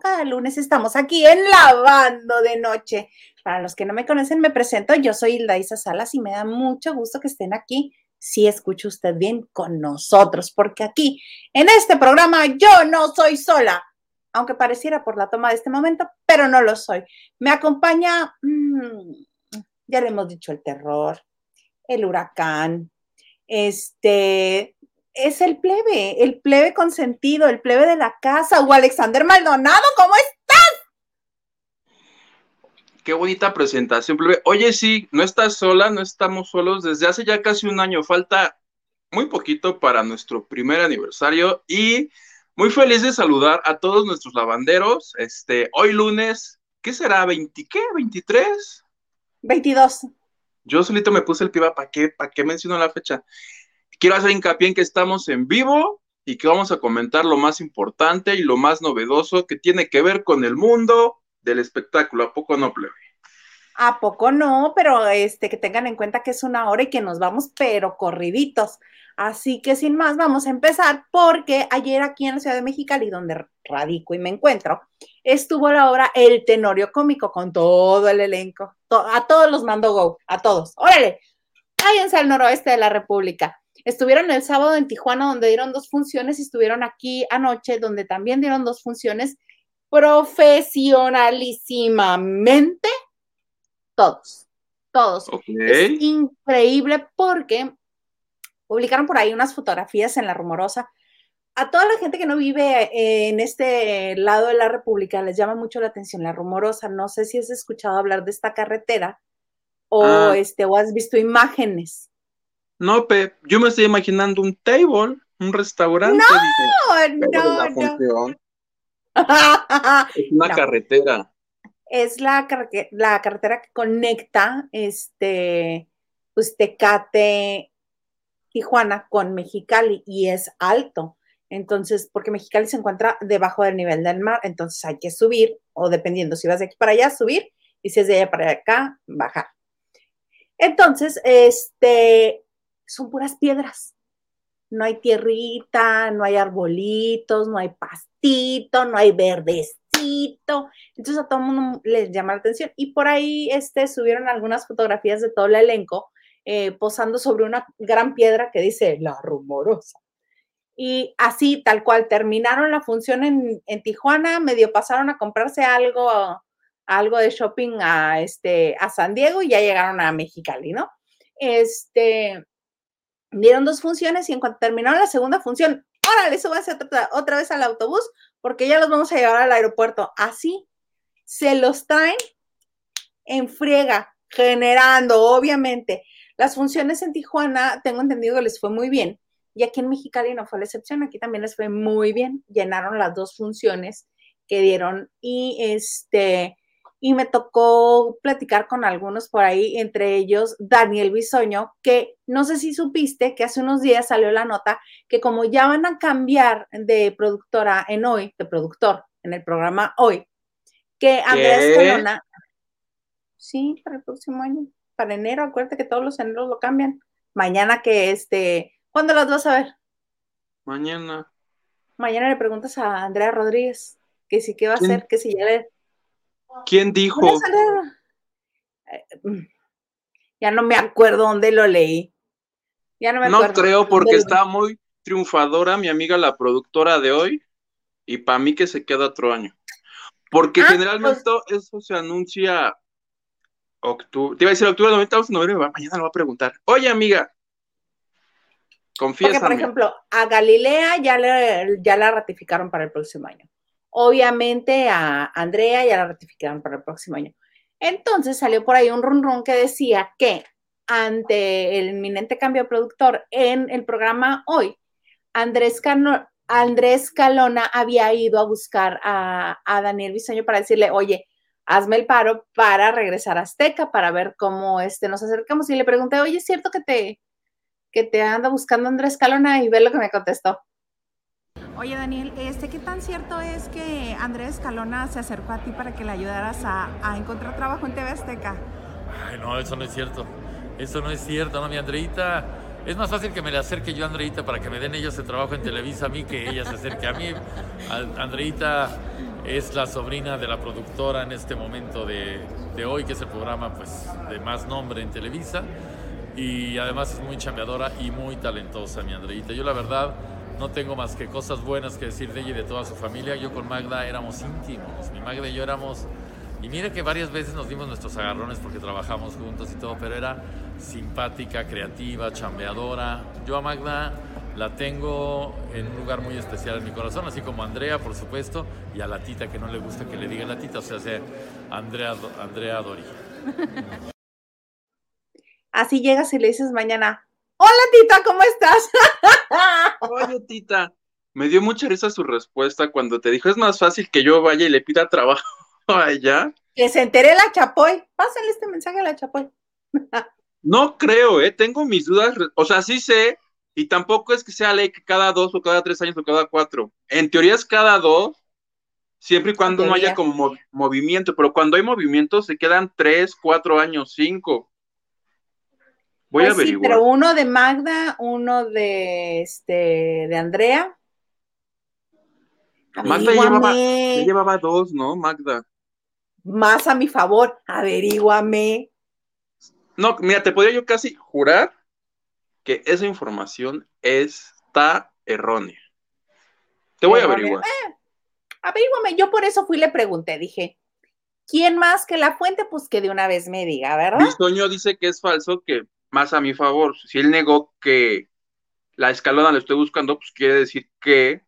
cada lunes estamos aquí en Lavando de Noche. Para los que no me conocen, me presento, yo soy Hilda Isa Salas y me da mucho gusto que estén aquí. Si escucha usted bien con nosotros, porque aquí en este programa yo no soy sola, aunque pareciera por la toma de este momento, pero no lo soy. Me acompaña, mmm, ya le hemos dicho, el terror, el huracán, este, es el plebe, el plebe consentido, el plebe de la casa, o Alexander Maldonado, ¿cómo estás? Qué bonita presentación, plebe. Oye, sí, no estás sola, no estamos solos. Desde hace ya casi un año, falta muy poquito para nuestro primer aniversario y muy feliz de saludar a todos nuestros lavanderos. Este, hoy lunes, ¿qué será? ¿20 qué? ¿23? 22. Yo solito me puse el piba, ¿para qué? ¿Para qué menciono la fecha? Quiero hacer hincapié en que estamos en vivo y que vamos a comentar lo más importante y lo más novedoso que tiene que ver con el mundo del espectáculo. ¿A poco no, plebe? ¿A poco no? Pero este, que tengan en cuenta que es una hora y que nos vamos, pero corriditos. Así que sin más, vamos a empezar porque ayer aquí en la Ciudad de Mexicali, donde radico y me encuentro, estuvo la obra El Tenorio Cómico con todo el elenco. a todos los mando go, a todos. Órale, váyanse al noroeste de la República. Estuvieron el sábado en Tijuana, donde dieron dos funciones, y estuvieron aquí anoche, donde también dieron dos funciones profesionalísimamente. Todos, todos. Es increíble porque publicaron por ahí unas fotografías en La Rumorosa. A toda la gente que no vive en este lado de la República les llama mucho la atención La Rumorosa. No sé si has escuchado hablar de esta carretera o, ah. este, o has visto imágenes. No, Pep, yo me estoy imaginando un table, un restaurante. No, no, no. es una carretera. Es la, la carretera que conecta este, pues, Tecate, Tijuana con Mexicali y es alto. Entonces, porque Mexicali se encuentra debajo del nivel del mar, entonces hay que subir, o dependiendo si vas de aquí para allá, subir, y si es de allá para acá, bajar. Entonces, este, son puras piedras. No hay tierrita, no hay arbolitos, no hay pastito, no hay verdecito. Entonces a todo el mundo les llama la atención. Y por ahí este, subieron algunas fotografías de todo el elenco eh, posando sobre una gran piedra que dice La Rumorosa. Y así, tal cual, terminaron la función en, en Tijuana, medio pasaron a comprarse algo, algo de shopping a, este, a San Diego y ya llegaron a Mexicali, ¿no? Este, dieron dos funciones y en cuanto terminaron la segunda función, órale, súbanse otra, otra vez al autobús porque ya los vamos a llevar al aeropuerto. Así se los traen en friega, generando, obviamente. Las funciones en Tijuana, tengo entendido que les fue muy bien. Y aquí en Mexicali no fue la excepción, aquí también les fue muy bien. Llenaron las dos funciones que dieron y este y me tocó platicar con algunos por ahí, entre ellos Daniel Bisoño, que no sé si supiste que hace unos días salió la nota que como ya van a cambiar de productora en hoy, de productor en el programa hoy, que Andrés Colona, sí, para el próximo año, para enero, acuérdate que todos los eneros lo cambian. Mañana que este, ¿cuándo las vas a ver? Mañana. Mañana le preguntas a Andrea Rodríguez que si qué va a hacer, que si ya le ¿Quién dijo? Ya no me acuerdo dónde lo leí. Ya no me acuerdo. No creo porque está muy triunfadora mi amiga la productora de hoy y para mí que se queda otro año. Porque ah, generalmente pues eso se anuncia octubre. Te iba a decir octubre, noviembre, mañana lo va a preguntar. Oye, amiga, confía. Porque, por ejemplo, a Galilea ya, le, ya la ratificaron para el próximo año. Obviamente a Andrea ya la ratificaron para el próximo año. Entonces salió por ahí un run que decía que ante el inminente cambio de productor en el programa hoy, Andrés, Andrés Calona había ido a buscar a, Daniel Bisoño para decirle, oye, hazme el paro para regresar a Azteca, para ver cómo este, nos acercamos. Y le pregunté, oye, ¿es cierto que te, que te anda buscando Andrés Calona? Y ve lo que me contestó. Oye Daniel, este, ¿qué tan cierto es que Andrés Escalona se acercó a ti para que le ayudaras a, encontrar trabajo en TV Azteca? Ay, no, eso no es cierto. Eso no es cierto, no, mi Andreita Es más fácil que me le acerque yo a Andreita para que me den ellos el trabajo en Televisa a mí que ella se acerque a mí. Andreita es la sobrina de la productora en este momento de, hoy, que es el programa pues, de más nombre en Televisa. Y además es muy chambeadora y muy talentosa, mi Andreita. Yo la verdad no tengo más que cosas buenas que decir de ella y de toda su familia. Yo con Magda éramos íntimos. Mi Magda y yo éramos y mire que varias veces nos dimos nuestros agarrones porque trabajamos juntos y todo, pero era simpática, creativa, chambeadora. Yo a Magda la tengo en un lugar muy especial en mi corazón, así como a Andrea, por supuesto, y a la tita que no le gusta que le diga la tita, o sea, sea Andrea, Andrea Dori. Así llegas y le dices mañana, hola tita, ¿cómo estás? Oye tita, me dio mucha risa su respuesta cuando te dijo, es más fácil que yo vaya y le pida trabajo allá. Que se entere la Chapoy. Pásale este mensaje a la Chapoy. no creo, ¿eh? Tengo mis dudas. O sea, sí sé, y tampoco es que sea ley que cada dos o cada tres años o cada cuatro. En teoría es cada dos, siempre y cuando no haya como movimiento, pero cuando hay movimiento se quedan tres, cuatro años, cinco. Voy a pues averiguar. Sí, pero uno de Magda, uno de este de Andrea. Magda llevaba, llevaba dos, ¿no? Magda más a mi favor, averíguame. No, mira, te podría yo casi jurar que esa información está errónea. Te voy a averiguar. Eh, averíguame, yo por eso fui y le pregunté, dije, ¿quién más que la fuente? Pues que de una vez me diga, ¿verdad? Mi sueño dice que es falso, que más a mi favor. Si él negó que la escalona lo estoy buscando, pues quiere decir que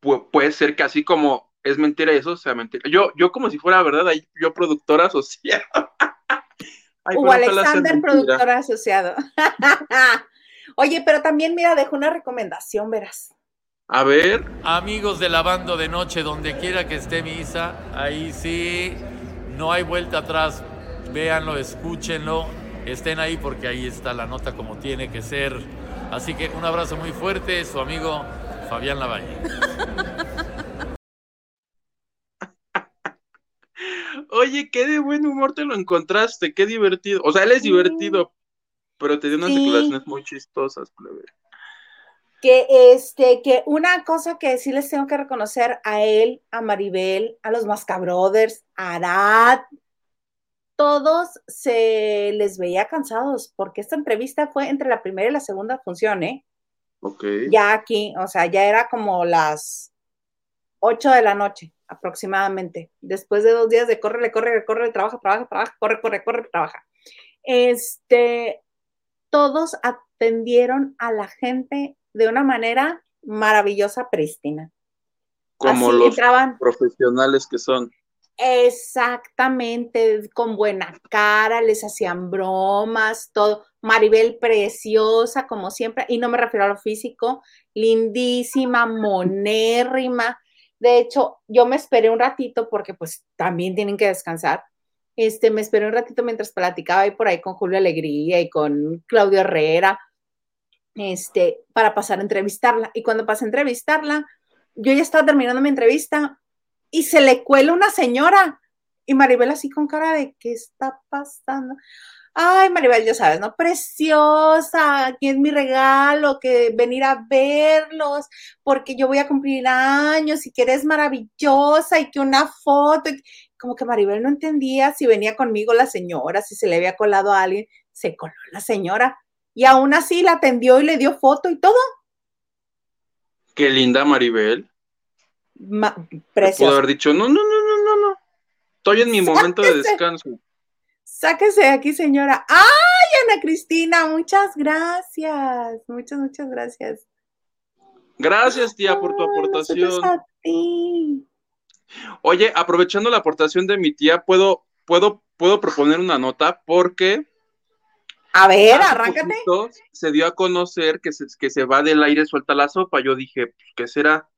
puede ser que así como es mentira eso, sea, mentira. Yo, yo como si fuera verdad, ahí yo productora asociada. Hugo Alexander, productor asociado. Oye, pero también, mira, dejo una recomendación, verás. A ver. Amigos de la banda de noche, donde quiera que esté mi Isa, ahí sí, no hay vuelta atrás. Véanlo, escúchenlo, estén ahí porque ahí está la nota como tiene que ser. Así que un abrazo muy fuerte, su amigo Fabián Lavalle. Oye, qué de buen humor te lo encontraste, qué divertido. O sea, él es divertido, pero te dio unas declaraciones muy chistosas, plebe. Que este, que una cosa que sí les tengo que reconocer a él, a Maribel, a los Mascabrothers, a Arad, todos se les veía cansados, porque esta entrevista fue entre la primera y la segunda función, ¿eh? Ok. Ya aquí, o sea, ya era como las 8 de la noche aproximadamente. Después de dos días de corre, corre, corre, trabaja, trabaja, trabaja, corre, corre, corre, trabaja. Este, todos atendieron a la gente de una manera maravillosa, prístina. Como los profesionales que son. Exactamente, con buena cara, les hacían bromas, todo. Maribel preciosa, como siempre, y no me refiero a lo físico, lindísima, monérrima, de hecho, yo me esperé un ratito porque pues también tienen que descansar. Este, me esperé un ratito mientras platicaba ahí por ahí con Julio Alegría y con Claudio Herrera, este, para pasar a entrevistarla. Y cuando pasé a entrevistarla, yo ya estaba terminando mi entrevista y se le cuela una señora. Y Maribel así con cara de, ¿qué está pasando? Ay, Maribel, ya sabes, ¿no? Preciosa, aquí es mi regalo, que venir a verlos, porque yo voy a cumplir años y que eres maravillosa y que una foto. Como que Maribel no entendía si venía conmigo la señora, si se le había colado a alguien, se coló la señora y aún así la atendió y le dio foto y todo. Qué linda Maribel. Preciosa. Puedo haber dicho, no, no, no, no, no, no. Estoy en mi momento de descanso. Sáquese de aquí, señora. ¡Ay, Ana Cristina! Muchas gracias. Muchas, muchas gracias. Gracias, tía, por tu aportación. A ti. Oye, aprovechando la aportación de mi tía, puedo, puedo, puedo proponer una nota porque. A ver, arráncate. Se dio a conocer que se, que se va del aire suelta la sopa. Yo dije, pues, ¿qué será?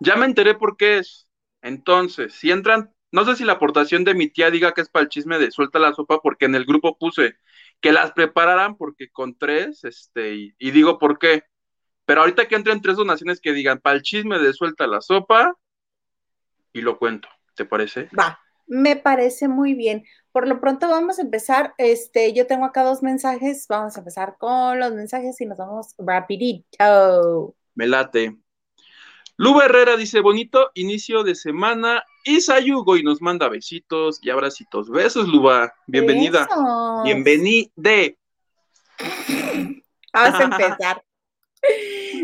Ya me enteré por qué es. Entonces, si entran no sé si la aportación de mi tía diga que es para el chisme de suelta la sopa, porque en el grupo puse que las prepararan porque con tres, este, y, digo por qué. Pero ahorita que entren tres donaciones que digan para el chisme de suelta la sopa, y lo cuento, ¿te parece? Va, me parece muy bien, por lo pronto vamos a empezar. Este, yo tengo acá dos mensajes. Vamos a empezar con los mensajes y nos vamos rapidito. Me late. Luba Herrera dice, bonito inicio de semana. Y Sayugo y nos manda besitos y abracitos. Besos, Luba. Bienvenida. Bienvenide. Vamos a empezar.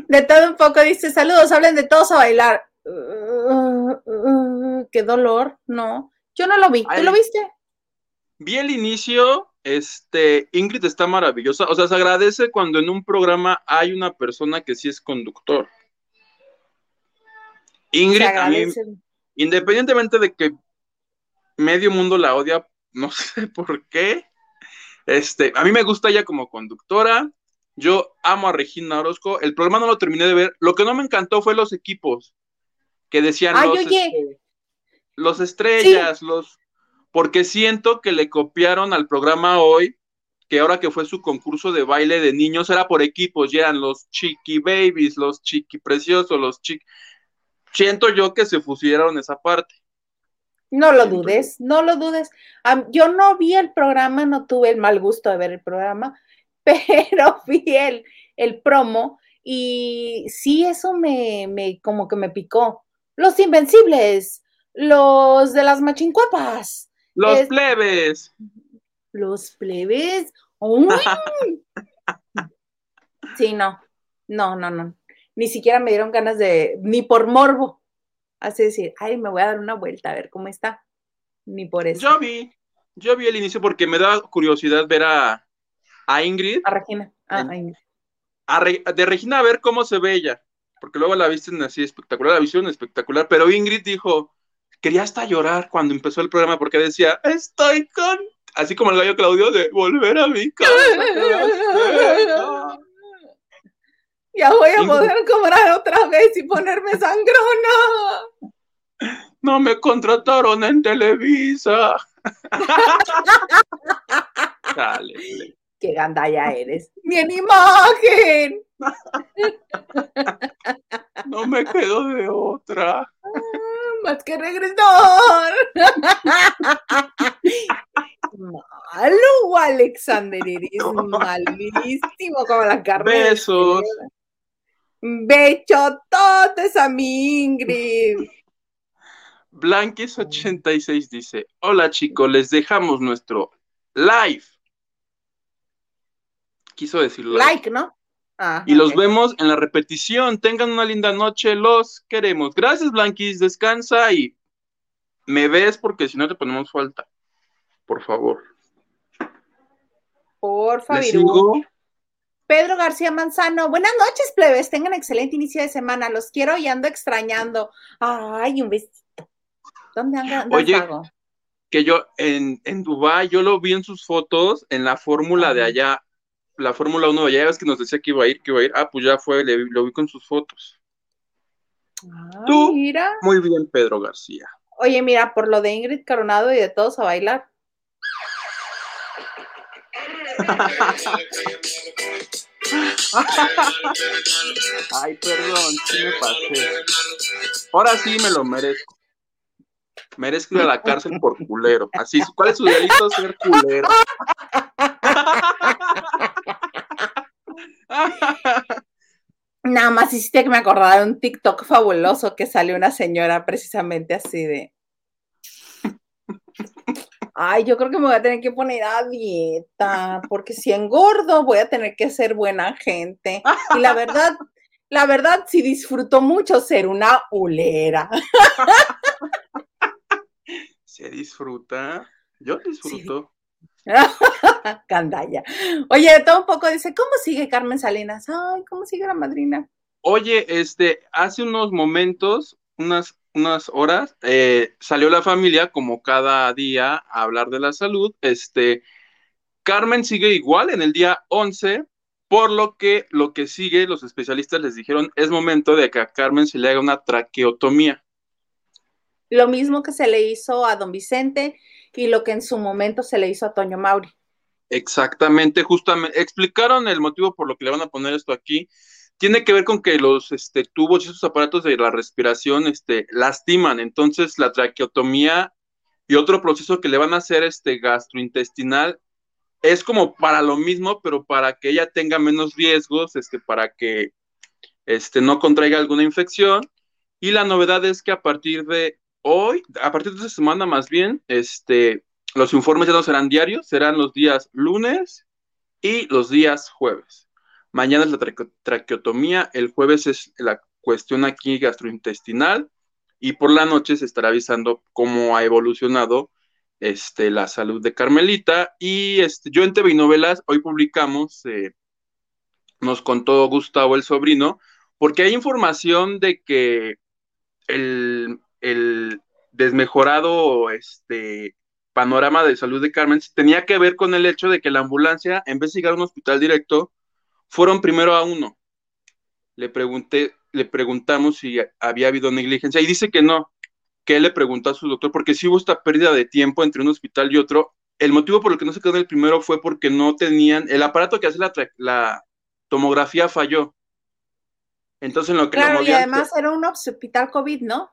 De todo un poco dice, saludos, hablen de todos a bailar. Uh, uh, qué dolor, no. Yo no lo vi. ¿Tú lo viste? Vi el inicio, este, Ingrid está maravillosa. O sea, se agradece cuando en un programa hay una persona que sí es conductor. Ingrid, a mí, independientemente de que medio mundo la odia, no sé por qué, este, a mí me gusta ella como conductora. Yo amo a Regina Orozco. El programa no lo terminé de ver. Lo que no me encantó fue los equipos que decían los, este, los estrellas, los porque siento que le copiaron al programa hoy, que ahora que fue su concurso de baile de niños era por equipos, ya eran los chiqui babies, los chiqui preciosos, los chiqui siento yo que se fusionaron esa parte. No lo dudes, no lo dudes. yo no vi el programa, no tuve el mal gusto de ver el programa, pero vi el, el promo y sí, eso me, me, como que me picó. Los invencibles, los de las machincuapas. Los plebes. Los plebes. sí, no, no, no, no ni siquiera me dieron ganas de, ni por morbo, así decir, ay, me voy a dar una vuelta a ver cómo está, ni por eso. Yo vi, yo vi el inicio porque me da curiosidad ver a, a Ingrid. A Regina, ah, a Ingrid. de Regina a ver cómo se ve ella, porque luego la visten así espectacular, la visión espectacular, pero Ingrid dijo, quería hasta llorar cuando empezó el programa porque decía, estoy con, así como el gallo Claudio, de volver a mi casa. Ya voy a poder cobrar otra vez y ponerme sangrona. No me contrataron en Televisa. Dale, Qué gandalla eres. ¡Ni en imagen! No me quedo de otra. Ah, más que regresar. Malo, Alexander, eres malísimo como la carne. Besos. Bechototes a mi Ingrid. Blanquis86 dice: Hola chicos, les dejamos nuestro live. Quiso decir like, ¿no? Ah, y los vemos en la repetición. Tengan una linda noche, los queremos. Gracias, Blanquis. Descansa y me ves porque si no te ponemos falta. Por favor. Por favor. Pedro García Manzano, buenas noches, plebes. Tengan excelente inicio de semana. Los quiero y ando extrañando. Ay, un besito. ¿Dónde andan? Oye, que yo en, en Dubái, yo lo vi en sus fotos en la fórmula de allá, la Fórmula 1 de allá, es que nos decía que iba a ir, que iba a ir. Ah, pues ya fue, lo vi con sus fotos. Ah, Tú, mira. muy bien, Pedro García. Oye, mira, por lo de Ingrid Coronado y de todos a bailar. Ay, perdón, sí me pasé. Ahora sí me lo merezco. Merezco ir a la cárcel por culero. Así, ¿cuál es su delito ser culero? Nada más hiciste que me acordara de un TikTok fabuloso que salió una señora precisamente así de. Ay, yo creo que me voy a tener que poner a dieta, porque si engordo voy a tener que ser buena gente. Y la verdad, la verdad sí disfruto mucho ser una ulera. Se disfruta. Yo disfruto. Candalla. Oye, todo un poco dice, ¿cómo sigue Carmen Salinas? Ay, ¿cómo sigue la madrina? Oye, este, hace unos momentos, unas unas horas, eh, salió la familia como cada día a hablar de la salud. Este, Carmen sigue igual en el día 11, por lo que lo que sigue, los especialistas les dijeron, es momento de que a Carmen se le haga una traqueotomía. Lo mismo que se le hizo a don Vicente y lo que en su momento se le hizo a Toño Mauri. Exactamente, justamente, explicaron el motivo por lo que le van a poner esto aquí tiene que ver con que los este, tubos y esos aparatos de la respiración este, lastiman. Entonces, la traqueotomía y otro proceso que le van a hacer este gastrointestinal es como para lo mismo, pero para que ella tenga menos riesgos, este, para que este, no contraiga alguna infección. Y la novedad es que a partir de hoy, a partir de esta semana más bien, este, los informes ya no serán diarios, serán los días lunes y los días jueves. Mañana es la traqueotomía, el jueves es la cuestión aquí gastrointestinal y por la noche se estará avisando cómo ha evolucionado este, la salud de Carmelita. Y este, yo en TV Novelas hoy publicamos, eh, nos contó Gustavo el sobrino, porque hay información de que el, desmejorado este, panorama de salud de Carmen tenía que ver con el hecho de que la ambulancia, en vez de llegar a un hospital directo, fueron primero a uno. Le pregunté, le preguntamos si había habido negligencia y dice que no, que él le preguntó a su doctor porque si hubo esta pérdida de tiempo entre un hospital y otro. El motivo por el que no se quedó en el primero fue porque no tenían, el aparato que hace la, la tomografía falló. Entonces en lo que... Claro, y además era un hospital COVID, ¿no?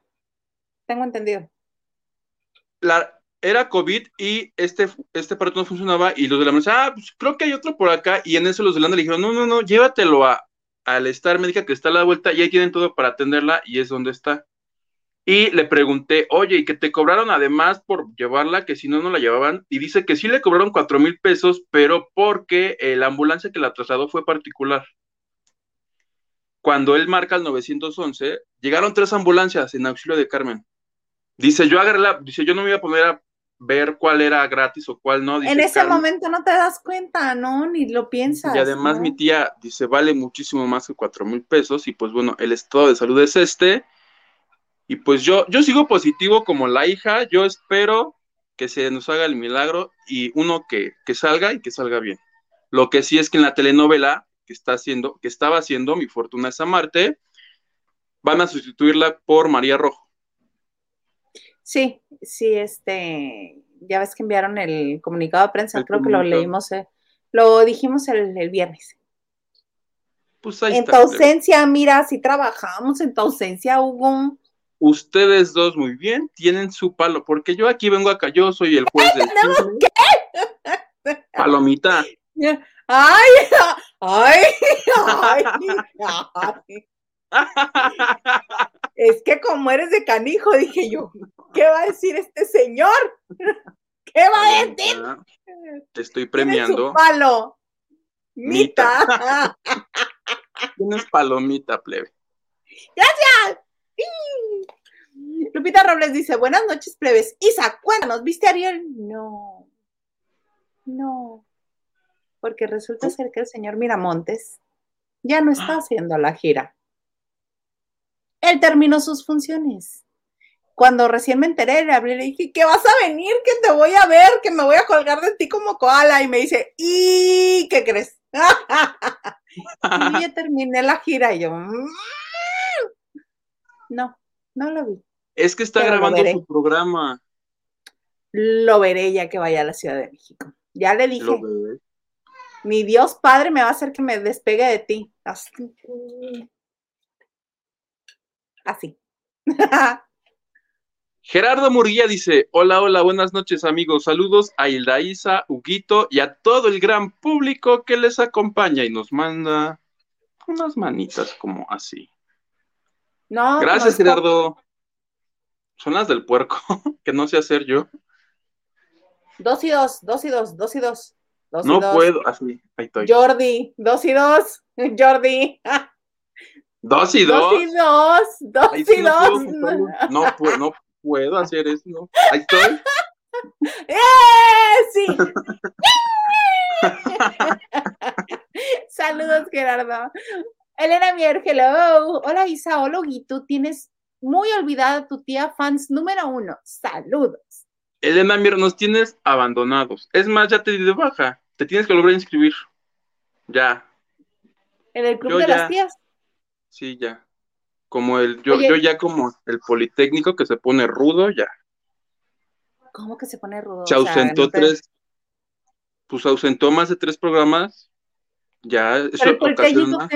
Tengo entendido. La, era COVID y este, este aparato no funcionaba y los de la mesa, ah, pues creo que hay otro por acá y en eso los de la le dijeron, no, no, no, llévatelo a, al estar médica que está a la vuelta y ahí tienen todo para atenderla y es donde está. Y le pregunté, oye, ¿y que te cobraron además por llevarla, que si no, no la llevaban? Y dice que sí le cobraron cuatro mil pesos, pero porque la ambulancia que la trasladó fue particular. Cuando él marca el 911, llegaron tres ambulancias en auxilio de Carmen. Dice, yo agarré la, dice, yo no me iba a poner a ver cuál era gratis o cuál no. en ese momento no te das cuenta, ¿no? Ni lo piensas. Y además mi tía dice, vale muchísimo más que cuatro mil pesos y pues bueno, el estado de salud es este. Y pues yo, yo sigo positivo como la hija, yo espero que se nos haga el milagro y uno que, que salga y que salga bien. Lo que sí es que en la telenovela que está haciendo, que estaba haciendo Mi Fortuna es Amarte, van a sustituirla por María Rojo. Sí, sí, este, ya ves que enviaron el comunicado de prensa, creo que lo leímos, eh, lo dijimos el, viernes. Pues ahí en tu ausencia, mira, si trabajamos en tu ausencia, Hugo. Ustedes dos muy bien, tienen su palo, porque yo aquí vengo acá, yo soy el juez del ¿Qué? Palomita. Ay, ay, ay, ay. Es que como eres de canijo, dije yo, ¿qué va a decir este señor? ¿Qué va a decir? Te estoy premiando. palo. Mita. Tienes palomita, plebe. Gracias. Lupita Robles dice, buenas noches, plebes. Isa, cuéntanos, ¿viste a Ariel? No. No. Porque resulta ser que el señor Miramontes ya no está haciendo la gira él terminó sus funciones. Cuando recién me enteré, le hablé y le dije, ¿qué vas a venir, que te voy a ver, que me voy a colgar de ti como koala. Y me dice, ¿y qué crees? y yo terminé la gira y yo, mm". no, no lo vi. Es que está grabando su programa. Lo veré ya que vaya a la Ciudad de México. Ya le dije. Mi Dios Padre me va a hacer que me despegue de ti. Así. Gerardo Murguía dice: Hola, hola, buenas noches, amigos. Saludos a Hilda Isa, Huguito y a todo el gran público que les acompaña y nos manda unas manitas como así. No. Gracias, Gerardo. Son las del puerco, que no sé hacer yo. Dos y dos, dos y dos, dos y dos. no puedo, así, ahí estoy. Jordi, dos y dos, Jordi. Dos y dos. Dos y dos. Dos y dos. No, puedo, no puedo hacer eso. Ahí estoy. ¡Eh! Sí. Saludos, Gerardo. Elena Mier, hello. Hola, Isa. Hola, Guito. Tienes muy olvidada tu tía fans número uno. Saludos. Elena Mier, nos tienes abandonados. Es más, ya te di de baja. Te tienes que volver a inscribir. Ya. ¿En el club de las tías? Sí, ya. Como el, yo, yo ya como el Politécnico que se pone rudo, ya. ¿Cómo que se pone rudo? Se ausentó tres, pues ausentó más de tres programas. Ya, eso ocasiona.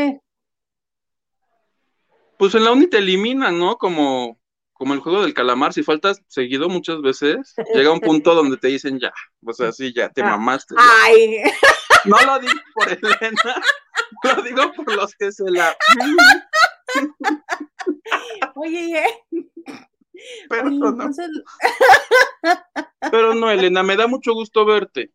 Pues en la uni te eliminan, ¿no? Como, como el juego del calamar, si faltas seguido muchas veces, llega un punto donde te dicen ya, o sea, sí, ya, te Ah. mamaste. Ay, No lo digo por Elena, lo digo por los que se la... oye, eh. Pero Oye, no, entonces, pero no, Elena, me da mucho gusto verte.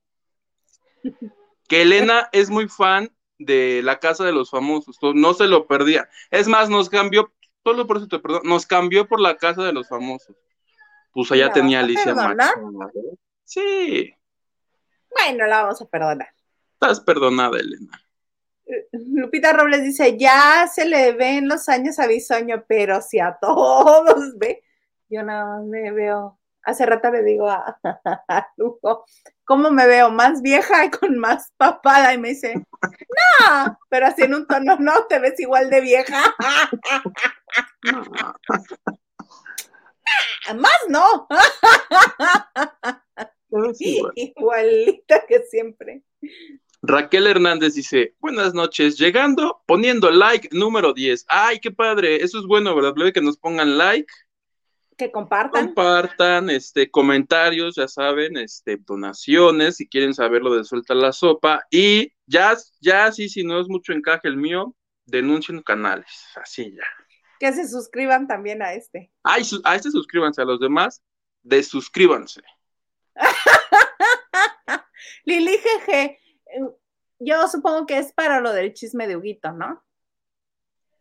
Que Elena es muy fan de la casa de los famosos, no se lo perdía. Es más, nos cambió, solo por eso te perdono, nos cambió por la casa de los famosos. Pues allá ¿La tenía Alicia? Machado. Sí, bueno, la vamos a perdonar. estás perdonada, Elena. Lupita Robles dice, ya se le ven los años a Bisoño, pero si a todos ve, yo nada más me veo, hace rato le digo a, Lujo, ¿cómo me veo? ¿Más vieja y con más papada? Y me dice, no, pero así en un tono, no, te ves igual de vieja. Más no, igualita que siempre. Raquel Hernández dice, buenas noches, llegando, poniendo like número 10. Ay, qué padre, eso es bueno, ¿verdad? Que nos pongan like, Que compartan. compartan, este, comentarios, ya saben, este, donaciones, si quieren saber lo de Suelta la Sopa, y ya, ya, sí, si no es mucho encaje el mío, denuncien canales, así ya. Que se suscriban también a este. Ay, a este suscríbanse, a los demás, desuscríbanse. Lili Jeje, yo supongo que es para lo del chisme de Huguito, ¿no?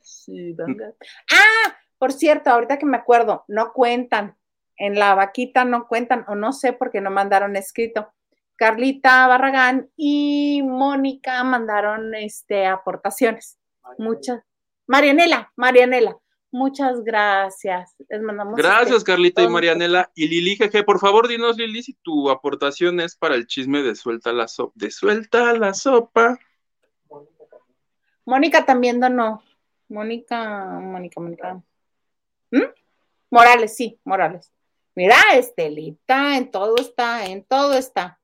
Sí, venga. Ah, por cierto, ahorita que me acuerdo, no cuentan. En la vaquita no cuentan, o no sé porque no mandaron escrito. Carlita Barragán y Mónica mandaron este aportaciones. Muchas. Marianela, Marianela, muchas gracias. Les mandamos Gracias, Carlita y Marianela. Y Lili GG, por favor, dinos, Lili, si tu aportación es para el chisme de Suelta la Sopa. De Suelta la Sopa. Mónica también donó. Mónica, Mónica, Mónica. ¿Mm? Morales, sí, Morales. Mira, Estelita, en todo está, en todo está.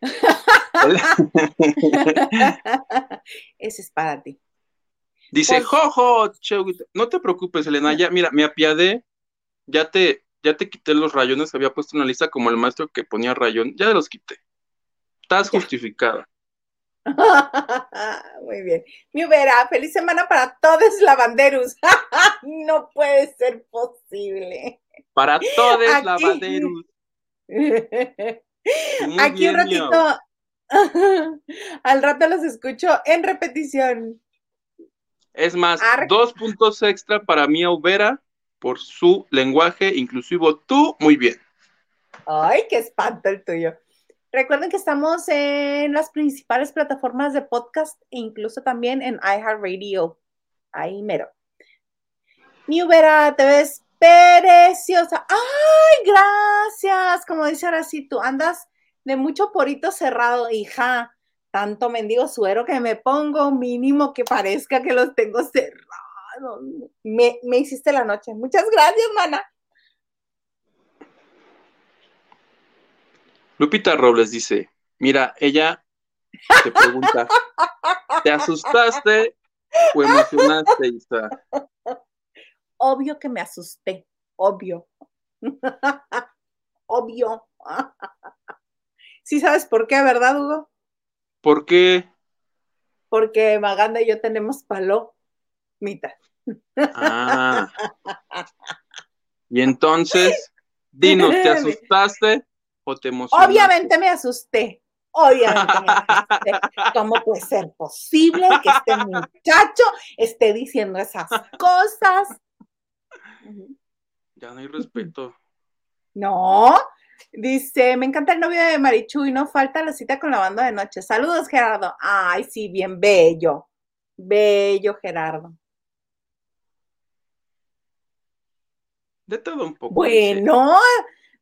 Ese es para ti. Dice, Pues- jojo, cheuguito". no te preocupes, Elena, ya, mira, me apiadé, ya te, ya te quité los rayones, había puesto una lista como el maestro que ponía rayón, ya los quité. Estás Ya. justificada. Muy bien. Mi Vera, feliz semana para todos lavanderos. no puede ser posible. Para todos Aquí. lavaderos. Muy Aquí bien, un ratito, al rato los escucho en repetición. Es más, Ar- dos puntos extra para mí, Vera, por su lenguaje inclusivo. Tú, muy bien. Ay, qué espanto el tuyo. Recuerden que estamos en las principales plataformas de podcast e incluso también en iHeartRadio. Ahí mero. Mi Ubera, te ves preciosa. Ay, gracias. Como dice ahora sí, tú andas de mucho porito cerrado, hija. Tanto mendigo suero que me pongo, mínimo que parezca que los tengo cerrados. Me, me hiciste la noche. Muchas gracias, mana. Lupita Robles dice, mira, ella te pregunta, ¿te asustaste o emocionaste, Isa? obvio que me asusté, obvio. obvio. sí sabes por qué, ¿verdad, Hugo? ¿Por qué? Porque Maganda y yo tenemos palomitas. Ah. Y entonces, dinos, ¿te asustaste o te emocionaste? Obviamente me asusté. Obviamente me asusté. ¿Cómo puede ser posible que este muchacho esté diciendo esas cosas? Ya no hay respeto. No, dice, me encanta el novio de Marichu y no falta la cita con la banda de noche. Saludos, Gerardo. Ay, sí, bien bello. Bello, Gerardo. De todo un poco. Bueno,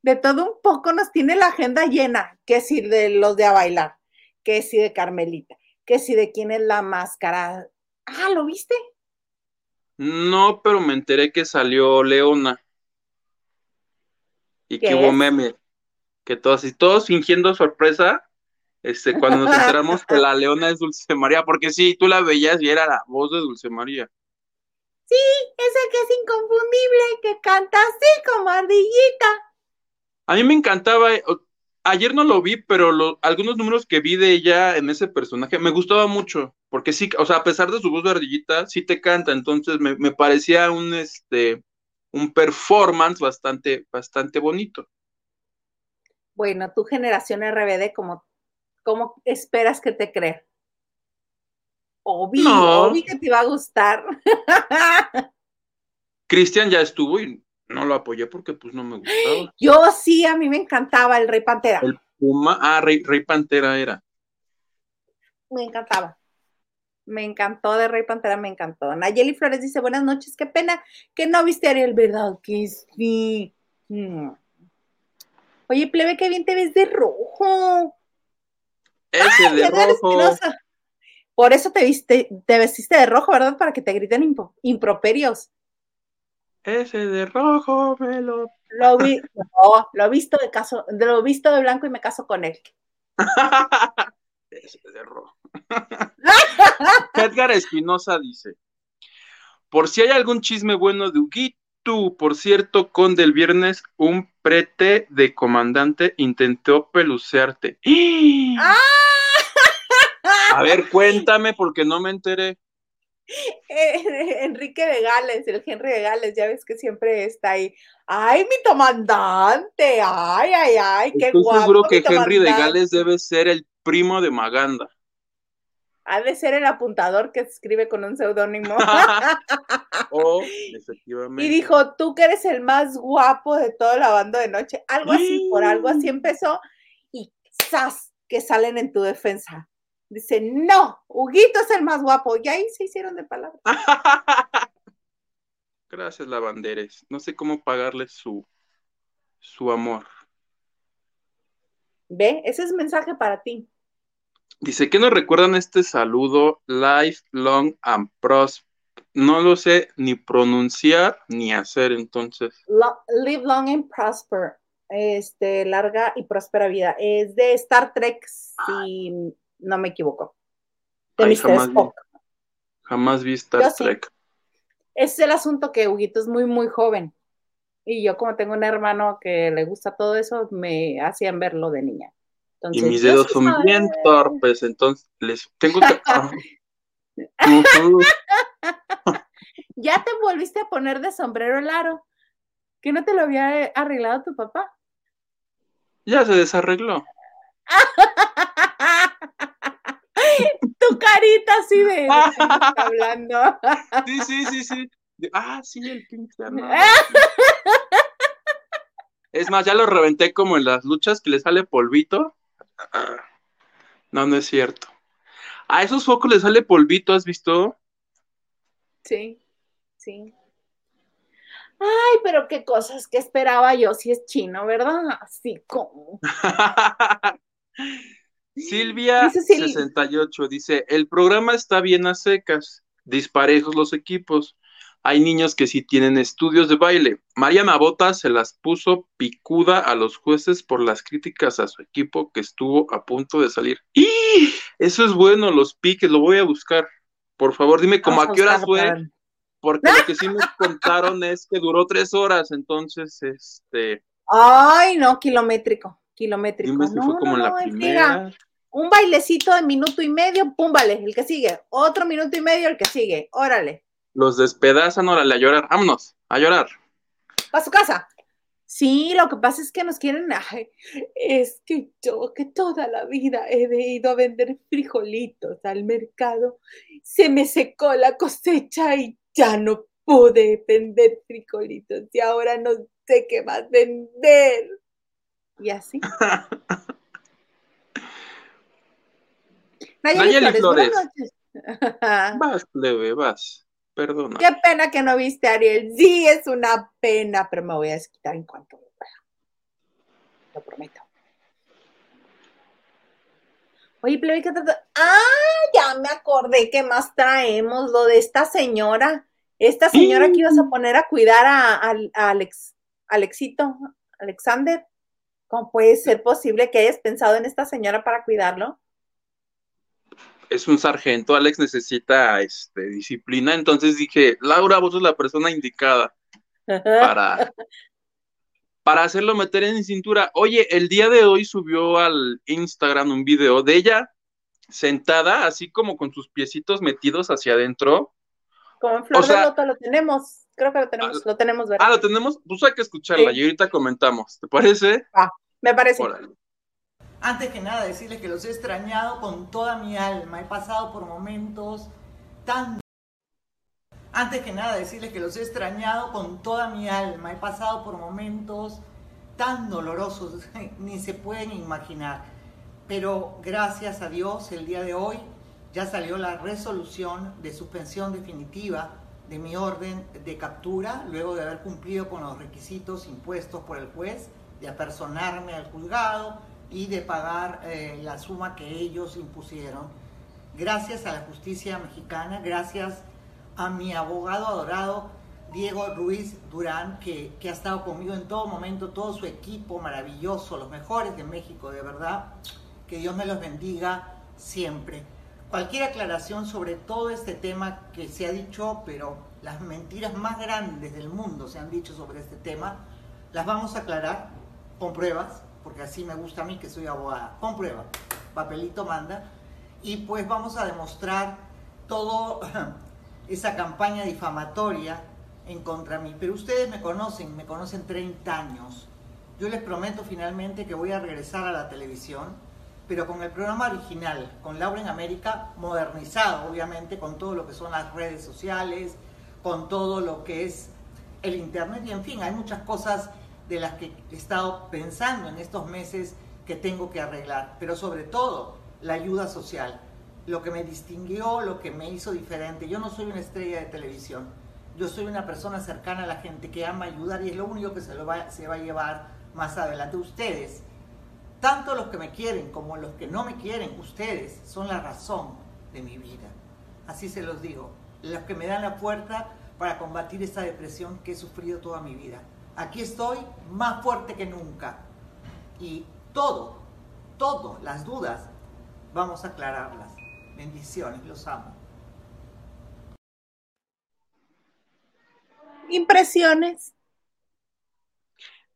de todo un poco nos tiene la agenda llena. Que si de los de a bailar, que si de Carmelita, que si de quién es la máscara. Ah, ¿lo viste? No, pero me enteré que salió Leona. Y ¿Qué que hubo meme. Que todos, y todos fingiendo sorpresa, este, cuando nos enteramos que la Leona es Dulce María, porque sí, tú la veías y era la voz de Dulce María. Sí, ese que es inconfundible, que canta así como ardillita. A mí me encantaba, eh, ayer no lo vi, pero algunos números que vi de ella en ese personaje me gustaba mucho, porque sí, o sea, a pesar de su voz de ardillita, sí te canta, entonces me, me parecía un, este, un performance bastante, bastante bonito. Bueno, tu generación RBD, ¿cómo, cómo esperas que te crea? Obvio, que te iba a gustar. Cristian ya estuvo y no lo apoyé porque pues no me gustaba. Yo sí, a mí me encantaba el Rey Pantera. El Puma, ah, Rey, Rey Pantera era. Me encantaba. Me encantó de Rey Pantera, me encantó. Nayeli Flores dice, buenas noches, qué pena que no viste a Ariel, ¿verdad? Que sí. Mm. Oye, plebe, qué bien te ves de rojo. Ese de rojo. Por eso te, viste, te vestiste de rojo, ¿verdad? Para que te griten improperios. Ese de rojo me lo. Lo vi, no, lo visto de caso, lo visto de blanco y me caso con él. Ese de rojo. Edgar Espinosa dice: Por si hay algún chisme bueno de Huguito, por cierto, con del viernes, un prete de comandante intentó pelucearte. ¡Ah! A ver, cuéntame porque no me enteré. Enrique de Gales, el Henry de Gales, ya ves que siempre está ahí. ¡Ay, mi comandante! ¡Ay, ay, ay! ¡Qué Estoy seguro que Henry de Gales debe ser el primo de Maganda. Ha de ser el apuntador que escribe con un seudónimo. oh, efectivamente. Y dijo, tú que eres el más guapo de toda la banda de noche. Algo así, por algo así empezó. Y ¡zas! que salen en tu defensa. Dice, no, Huguito es el más guapo. Y ahí se hicieron de palabras. Gracias, Lavanderes. No sé cómo pagarle su, su amor. Ve, ese es mensaje para ti. Dice, ¿qué nos recuerdan este saludo? Life long and prosper. No lo sé ni pronunciar ni hacer, entonces. live long and prosper. Este, larga y próspera vida. Es de Star Trek, si no me equivoco. De jamás, Vi, jamás vi Star Trek. Es el asunto que Huguito es muy, muy joven. Y yo, como tengo un hermano que le gusta todo eso, me hacían verlo de niña. Y mis dedos son bien torpes, entonces les tengo que. ya te volviste a poner de sombrero el aro. ¿Que no te lo había arreglado tu papá? Ya se desarregló. tu carita así de, hablando. sí, sí, sí, sí. Ah, sí, el pinche Es más, ya lo reventé como en las luchas que le sale polvito. No, no es cierto. A esos focos le sale polvito, ¿has visto? Sí, sí. Ay, pero qué cosas que esperaba yo si es chino, ¿verdad? Así como. Silvia 68 dice, el programa está bien a secas, disparejos los equipos. Hay niños que sí tienen estudios de baile. María Mabota se las puso picuda a los jueces por las críticas a su equipo que estuvo a punto de salir. ¡Y! Eso es bueno, los piques, lo voy a buscar. Por favor, dime cómo a qué hora fue. Porque lo que sí me contaron es que duró tres horas, entonces, este. Ay, no, kilométrico, kilométrico. no, fue como la primera un bailecito de minuto y medio, pum, vale, el que sigue. Otro minuto y medio, el que sigue. Órale. Los despedazan, órale, a llorar. Vámonos, a llorar. A su casa. Sí, lo que pasa es que nos quieren. es que yo, que toda la vida he ido a vender frijolitos al mercado, se me secó la cosecha y ya no pude vender frijolitos y ahora no sé qué más vender. Y así. Nayeli, Flores. Vas, leve, vas. Perdona. Qué pena que no viste a Ariel. Sí, es una pena, pero me voy a desquitar en cuanto pueda. Lo prometo. Oye, Plebe, ¿qué Ah, ya me acordé que más traemos lo de esta señora. Esta señora que ibas a poner a cuidar a, Alex, Alexito, Alexander. ¿Cómo puede ser posible que hayas pensado en esta señora para cuidarlo? Es un sargento, Alex necesita este, disciplina, entonces dije, Laura, vos sos la persona indicada para, para hacerlo meter en cintura. Oye, el día de hoy subió al Instagram un video de ella sentada, así como con sus piecitos metidos hacia adentro. Como en Flor de Loto lo tenemos, creo que lo tenemos, lo tenemos, ¿verdad? Ah, lo tenemos, pues hay que escucharla y ahorita comentamos, ¿te parece? Ah, me parece. Antes que nada, decirles que los he extrañado con toda mi alma. He pasado por momentos tan... Antes que nada, decirles que los he extrañado con toda mi alma. He pasado por momentos tan dolorosos, ni se pueden imaginar. Pero gracias a Dios, el día de hoy ya salió la resolución de suspensión definitiva de mi orden de captura, luego de haber cumplido con los requisitos impuestos por el juez, de apersonarme al juzgado, y de pagar eh, la suma que ellos impusieron. Gracias a la justicia mexicana, gracias a mi abogado adorado Diego Ruiz Durán, que, que ha estado conmigo en todo momento, todo su equipo maravilloso, los mejores de México, de verdad. Que Dios me los bendiga siempre. Cualquier aclaración sobre todo este tema que se ha dicho, pero las mentiras más grandes del mundo se han dicho sobre este tema, las vamos a aclarar con pruebas, porque así me gusta a mí que soy abogada. Comprueba, papelito manda. Y pues vamos a demostrar toda esa campaña difamatoria en contra mí. Pero ustedes me conocen, me conocen 30 años. Yo les prometo finalmente que voy a regresar a la televisión, pero con el programa original, con Laura en América, modernizado, obviamente, con todo lo que son las redes sociales, con todo lo que es el Internet y en fin, hay muchas cosas de las que he estado pensando en estos meses que tengo que arreglar, pero sobre todo la ayuda social, lo que me distinguió, lo que me hizo diferente. Yo no soy una estrella de televisión, yo soy una persona cercana a la gente que ama ayudar y es lo único que se, lo va, va a llevar más adelante. Ustedes, tanto los que me quieren como los que no me quieren, ustedes son la razón de mi vida. Así se los digo, los que me dan la fuerza para combatir esta depresión que he sufrido toda mi vida aquí estoy más fuerte que nunca. Y todo, todo, las dudas, vamos a aclararlas. Bendiciones, los amo. Impresiones.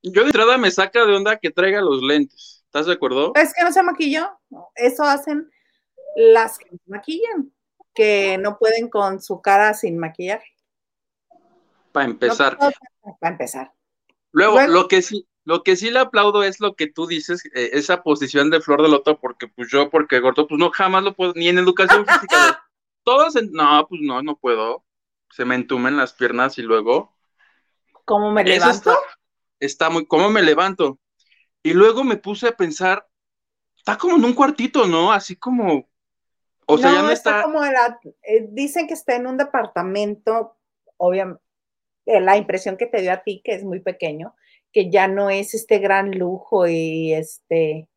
Yo de entrada me saca de onda que traiga los lentes. ¿Estás de acuerdo? Es que no se maquilló. Eso hacen las que se maquillan, que no pueden con su cara sin maquillar. Para empezar. para empezar. Luego, lo que sí, lo que sí le aplaudo es lo que tú dices, eh, esa posición de Flor de Loto, porque pues yo, porque gordo, pues no, jamás lo puedo, ni en educación física. Todos, no, pues no, no puedo. Se me entumen las piernas y luego. ¿Cómo me levanto? Está, muy, ¿cómo me levanto? Y luego me puse a pensar, está como en un cuartito, ¿no? Así como, o sea, ya no está. está como la, eh, dicen que está en un departamento, obviamente la impresión que te dio a ti, que es muy pequeño, que ya no es este gran lujo y este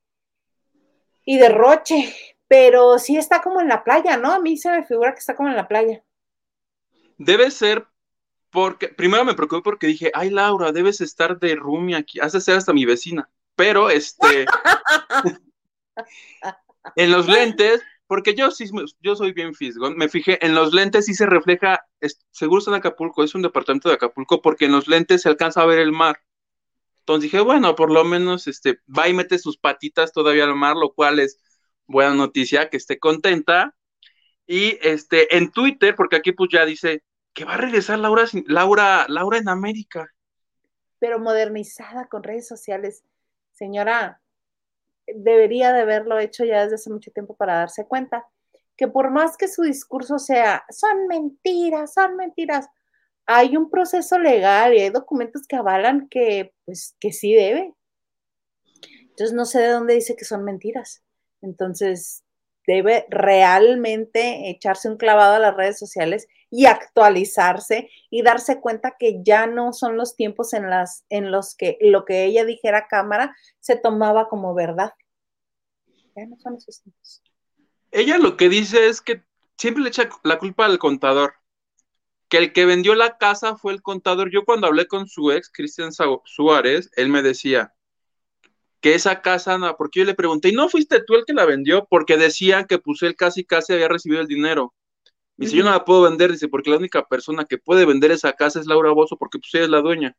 y derroche, pero sí está como en la playa, ¿no? A mí se me figura que está como en la playa. Debe ser porque, primero me preocupé porque dije, ay Laura, debes estar de roomie aquí, has de ser hasta mi vecina, pero este, en los lentes, porque yo sí, yo soy bien fisgón, me fijé, en los lentes sí se refleja, seguro está en Acapulco, es un departamento de Acapulco, porque en los lentes se alcanza a ver el mar. Entonces dije, bueno, por lo menos este, va y mete sus patitas todavía al mar, lo cual es buena noticia, que esté contenta. Y este, en Twitter, porque aquí pues ya dice que va a regresar Laura, Laura, Laura en América. Pero modernizada con redes sociales. Señora, debería de haberlo hecho ya desde hace mucho tiempo para darse cuenta que por más que su discurso sea, son mentiras, son mentiras, hay un proceso legal y hay documentos que avalan que, pues, que sí debe. Entonces no sé de dónde dice que son mentiras. Entonces debe realmente echarse un clavado a las redes sociales y actualizarse y darse cuenta que ya no son los tiempos en, las, en los que lo que ella dijera a cámara se tomaba como verdad. Ya no son esos tiempos. Ella lo que dice es que siempre le echa la culpa al contador. Que el que vendió la casa fue el contador. Yo cuando hablé con su ex, Cristian Suárez, él me decía, que esa casa, porque yo le pregunté, ¿y no fuiste tú el que la vendió? Porque decían que él casi casi había recibido el dinero. Dice, yo no la puedo vender, dice, porque la única persona que puede vender esa casa es Laura Bozo, porque pues ella es la dueña.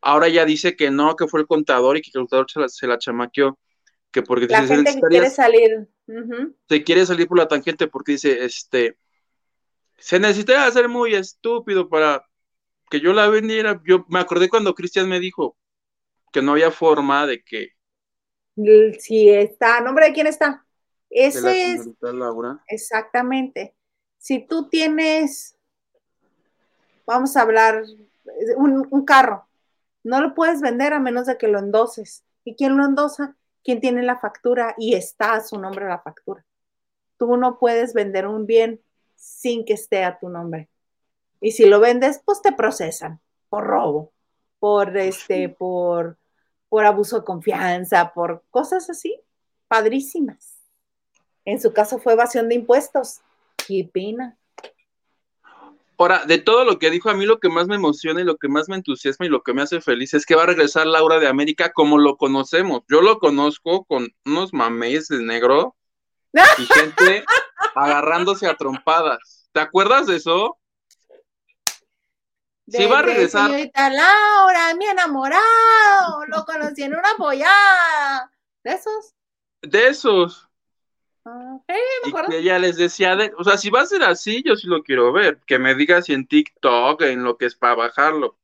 Ahora ya dice que no, que fue el contador y que el contador se la, se la chamaqueó. Que porque la dice, gente que quiere salir. Se quiere salir por la tangente porque dice, este, se necesita hacer muy estúpido para que yo la vendiera. Yo me acordé cuando Cristian me dijo que no había forma de que. Sí, está. ¿Nombre de quién está? Ese es. Laura. Exactamente. Si tú tienes, vamos a hablar, un, un carro, no lo puedes vender a menos de que lo endoses. ¿Y quién lo endosa? ¿Quién tiene la factura y está a su nombre la factura? Tú no puedes vender un bien sin que esté a tu nombre. Y si lo vendes, pues te procesan por robo, por este, por, por abuso de confianza, por cosas así, padrísimas. En su caso fue evasión de impuestos. Qué pena. Ahora, de todo lo que dijo, a mí lo que más me emociona y lo que más me entusiasma y lo que me hace feliz es que va a regresar Laura de América como lo conocemos. Yo lo conozco con unos mameyes de negro y gente agarrándose a trompadas. ¿Te acuerdas de eso? sí, va a regresar. señorita Laura, mi enamorado, lo conocí en una pollada. ¿De esos? De esos. Ah, y que ella les decía, de, o sea, si va a ser así, yo sí lo quiero ver. Que me diga si en TikTok, en lo que es para bajarlo.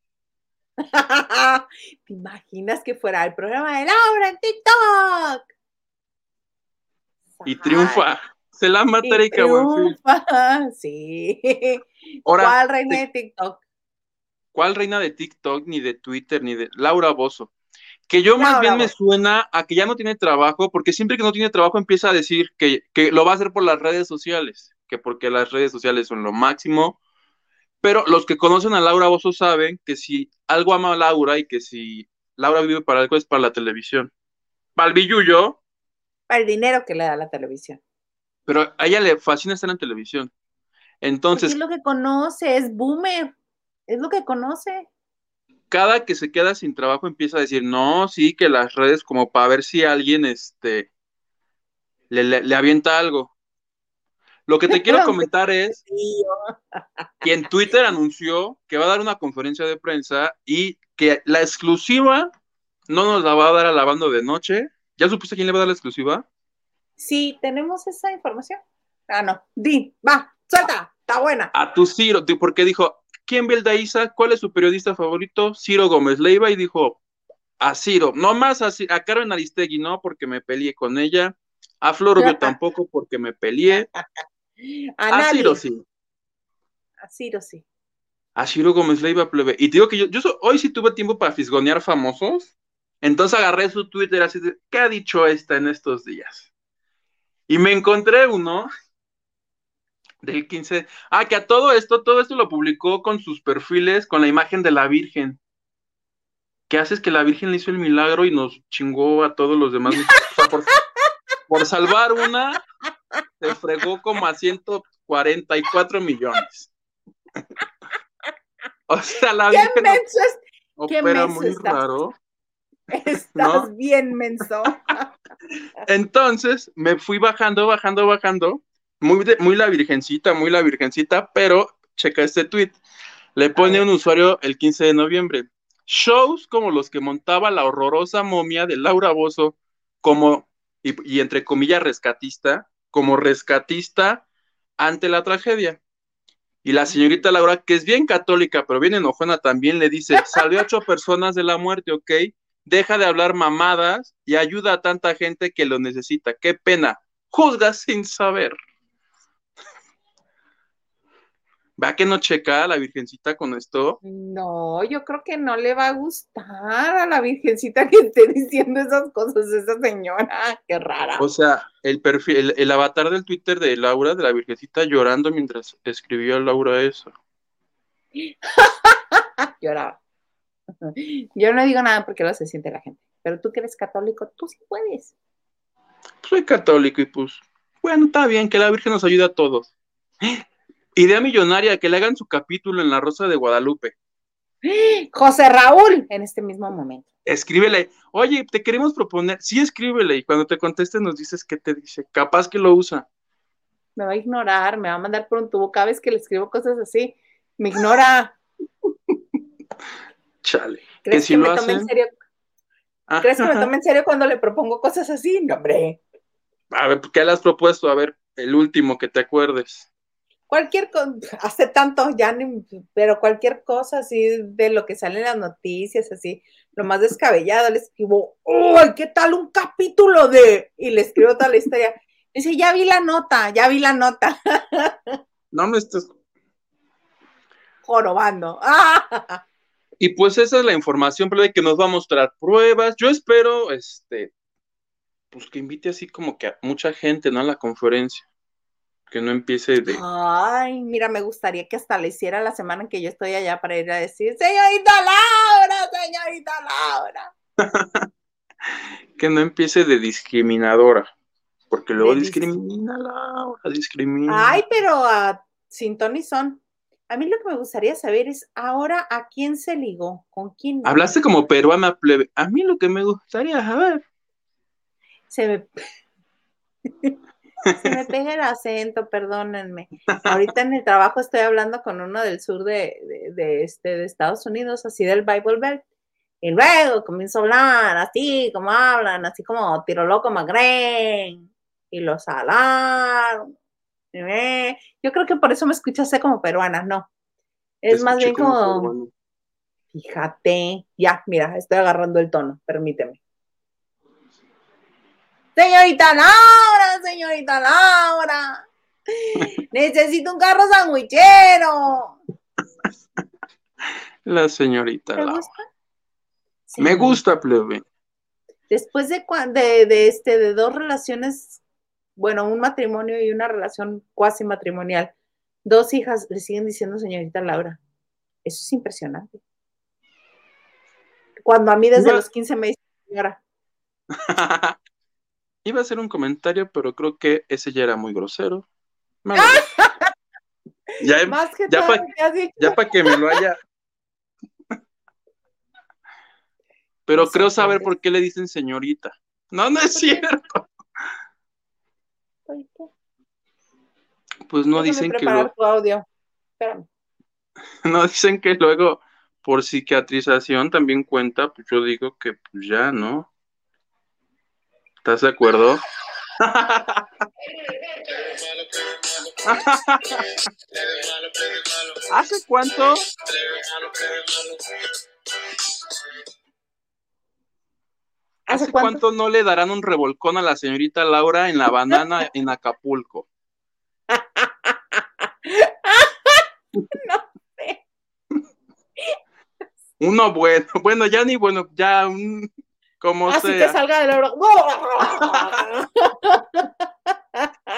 ¿Te imaginas que fuera el programa de Laura en TikTok? Y triunfa. Se la mata Erika Sí. ¿Cuál reina de TikTok? ¿Cuál reina de TikTok, ni de Twitter, ni de Laura Bozo? Que yo más bien me suena a que ya no tiene trabajo, porque siempre que no tiene trabajo empieza a decir que, lo va a hacer por las redes sociales, que porque las redes sociales son lo máximo. Pero los que conocen a Laura Bozo saben que si algo ama a Laura y que si Laura vive para algo es para la televisión. Para el Para el dinero que le da la televisión. Pero a ella le fascina estar en televisión. Entonces. es lo que conoce, es boomer. Es lo que conoce cada que se queda sin trabajo empieza a decir, no, sí, que las redes como para ver si alguien este, le, avienta algo. Lo que te quiero comentar es que en Twitter anunció que va a dar una conferencia de prensa y que la exclusiva no nos la va a dar a la banda de noche. ¿Ya supiste quién le va a dar la exclusiva? Sí, tenemos esa información. Ah, no. Di, va, suelta, está buena. A tu Ciro, porque dijo, ¿quién ve el Daiza? ¿Cuál es su periodista favorito? Ciro Gómez Leiva y dijo a Ciro, no más a, a Carmen Aristegui, no, porque me peleé con ella, a Flor tampoco porque me peleé, a, Ciro sí. A Ciro sí. A Ciro Gómez Leiva plebe. Y te digo que yo, yo hoy sí tuve tiempo para fisgonear famosos, entonces agarré su Twitter así de, ¿qué ha dicho esta en estos días? Y me encontré uno del 15. Ah, que a todo esto, todo esto lo publicó con sus perfiles, con la imagen de la Virgen. ¿Qué haces que la Virgen le hizo el milagro y nos chingó a todos los demás? por, salvar una, se fregó como a 144 millones. o sea, la Virgen opera muy raro. Estás bien menso. Entonces me fui bajando, bajando, bajando muy, la virgencita, muy la virgencita, pero checa este tweet. Le pone un usuario el 15 de noviembre. Shows como los que montaba la horrorosa momia de Laura Bozo, como, y, entre comillas, rescatista, como rescatista ante la tragedia. Y la señorita Laura, que es bien católica, pero bien enojona también, le dice, salió ocho personas de la muerte, ¿ok? Deja de hablar mamadas y ayuda a tanta gente que lo necesita. Qué pena. Juzga sin saber. ¿Va que no checa a la Virgencita con esto? No, yo creo que no le va a gustar a la Virgencita que esté diciendo esas cosas, esa señora, qué rara. O sea, el perfil, el, avatar del Twitter de Laura, de la Virgencita, llorando mientras escribió Laura eso. Lloraba. Yo no digo nada porque lo se siente la gente, pero tú que eres católico, tú sí puedes. Soy católico y pues, bueno, está bien, que la Virgen nos ayude a todos. Idea millonaria, que le hagan su capítulo en La Rosa de Guadalupe. José Raúl, en este mismo momento. Escríbele, oye, te queremos proponer, sí, escríbele, y cuando te conteste nos dices qué te dice, capaz que lo usa. Me va a ignorar, me va a mandar por un tubo cada vez que le escribo cosas así, me ignora. Chale. ¿Crees que, me tome en serio? ¿Crees que me tome en serio cuando le propongo cosas así? No, hombre. A ver, ¿qué le has propuesto? A ver, el último que te acuerdes cualquier cosa, hace tanto ya, pero cualquier cosa así de lo que sale en las noticias, así, lo más descabellado, le escribo, ¡ay, qué tal un capítulo de! Y le escribo toda la historia. Dice, ya vi la nota, ya vi la nota. No me estás jorobando. Y pues esa es la información, pero de que nos va a mostrar pruebas. Yo espero, este, pues que invite así como que a mucha gente, ¿no? A la conferencia que no empiece de. Ay, mira, me gustaría que hasta le hiciera la semana en que yo estoy allá para ir a decir, señorita Laura, señorita Laura. que no empiece de discriminadora, porque luego discrimina Laura, discrimina. Ay, pero a sin Tony son. A mí lo que me gustaría saber es ahora a quién se ligó, con quién. Hablaste como peruana plebe. A mí lo que me gustaría saber. Se me. Se me pega el acento, perdónenme. Ahorita en el trabajo estoy hablando con uno del sur de, este, de Estados Unidos, así del Bible Belt. Y luego comienzo a hablar así como hablan, así como tiro loco McGrain. Y los salaron. Yo creo que por eso me escuchaste como peruana, no. Es más bien como. Fíjate, ya, mira, estoy agarrando el tono, permíteme. Señorita Laura, señorita Laura. Necesito un carro sandwichero. La señorita ¿Te Gusta? Me gusta, plebe. Después de, de, de, este, de dos relaciones, bueno, un matrimonio y una relación cuasi matrimonial, dos hijas le siguen diciendo señorita Laura. Eso es impresionante. Cuando a mí desde los 15 me dice señora. Iba a hacer un comentario, pero creo que ese ya era muy grosero. ya, Más que ya para que me lo haya. pero creo saber por qué le dicen señorita. No, no es cierto. Pues no dicen que. No dicen que luego por psiquiatrización también cuenta, pues yo digo que pues ya, ¿no? ¿Estás de acuerdo? ¿Hace cuánto? ¿Hace cuánto no le darán un revolcón a la señorita Laura en la banana en Acapulco? no sé. Uno bueno, bueno, ya ni bueno, ya un como Así sea. que salga del oro.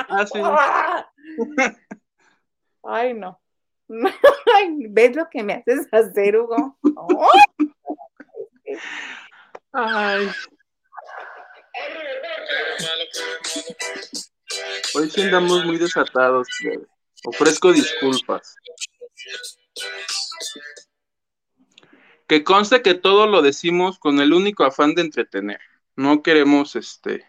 Así. Ay, no. ¿Ves lo que me haces hacer, Hugo? Ay. Hoy sí andamos muy desatados, Ofrezco disculpas. Que conste que todo lo decimos con el único afán de entretener. No queremos este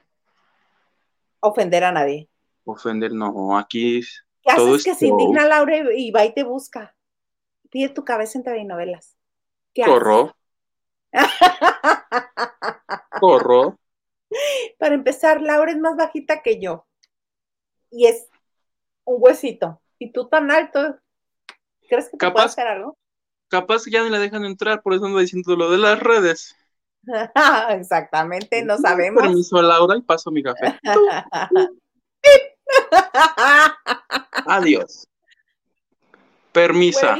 ofender a nadie. Ofender, no, aquí ¿Qué haces que se indigna Laura y va y te busca? Pide tu cabeza en TV novelas. ¿Qué Corro. Corro. Para empezar, Laura es más bajita que yo. Y es un huesito. Y tú tan alto. ¿Crees que te puede hacer algo? Capaz que ya ni la dejan entrar, por eso ando diciendo lo de las redes. Exactamente, no sabemos. Permiso a Laura y paso mi café. Adiós. Permisa.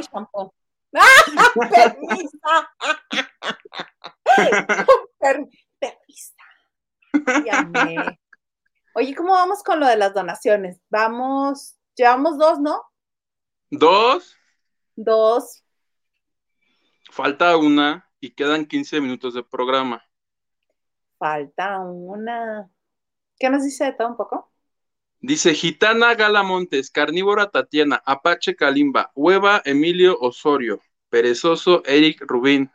permisa. permisa. Oye, ¿cómo vamos con lo de las donaciones? Vamos, llevamos dos, ¿no? Dos. Dos. Falta una y quedan 15 minutos de programa. Falta una. ¿Qué nos dice de todo un poco? Dice Gitana Gala Montes, Carnívora Tatiana, Apache Kalimba, Hueva Emilio Osorio, Perezoso Eric Rubín.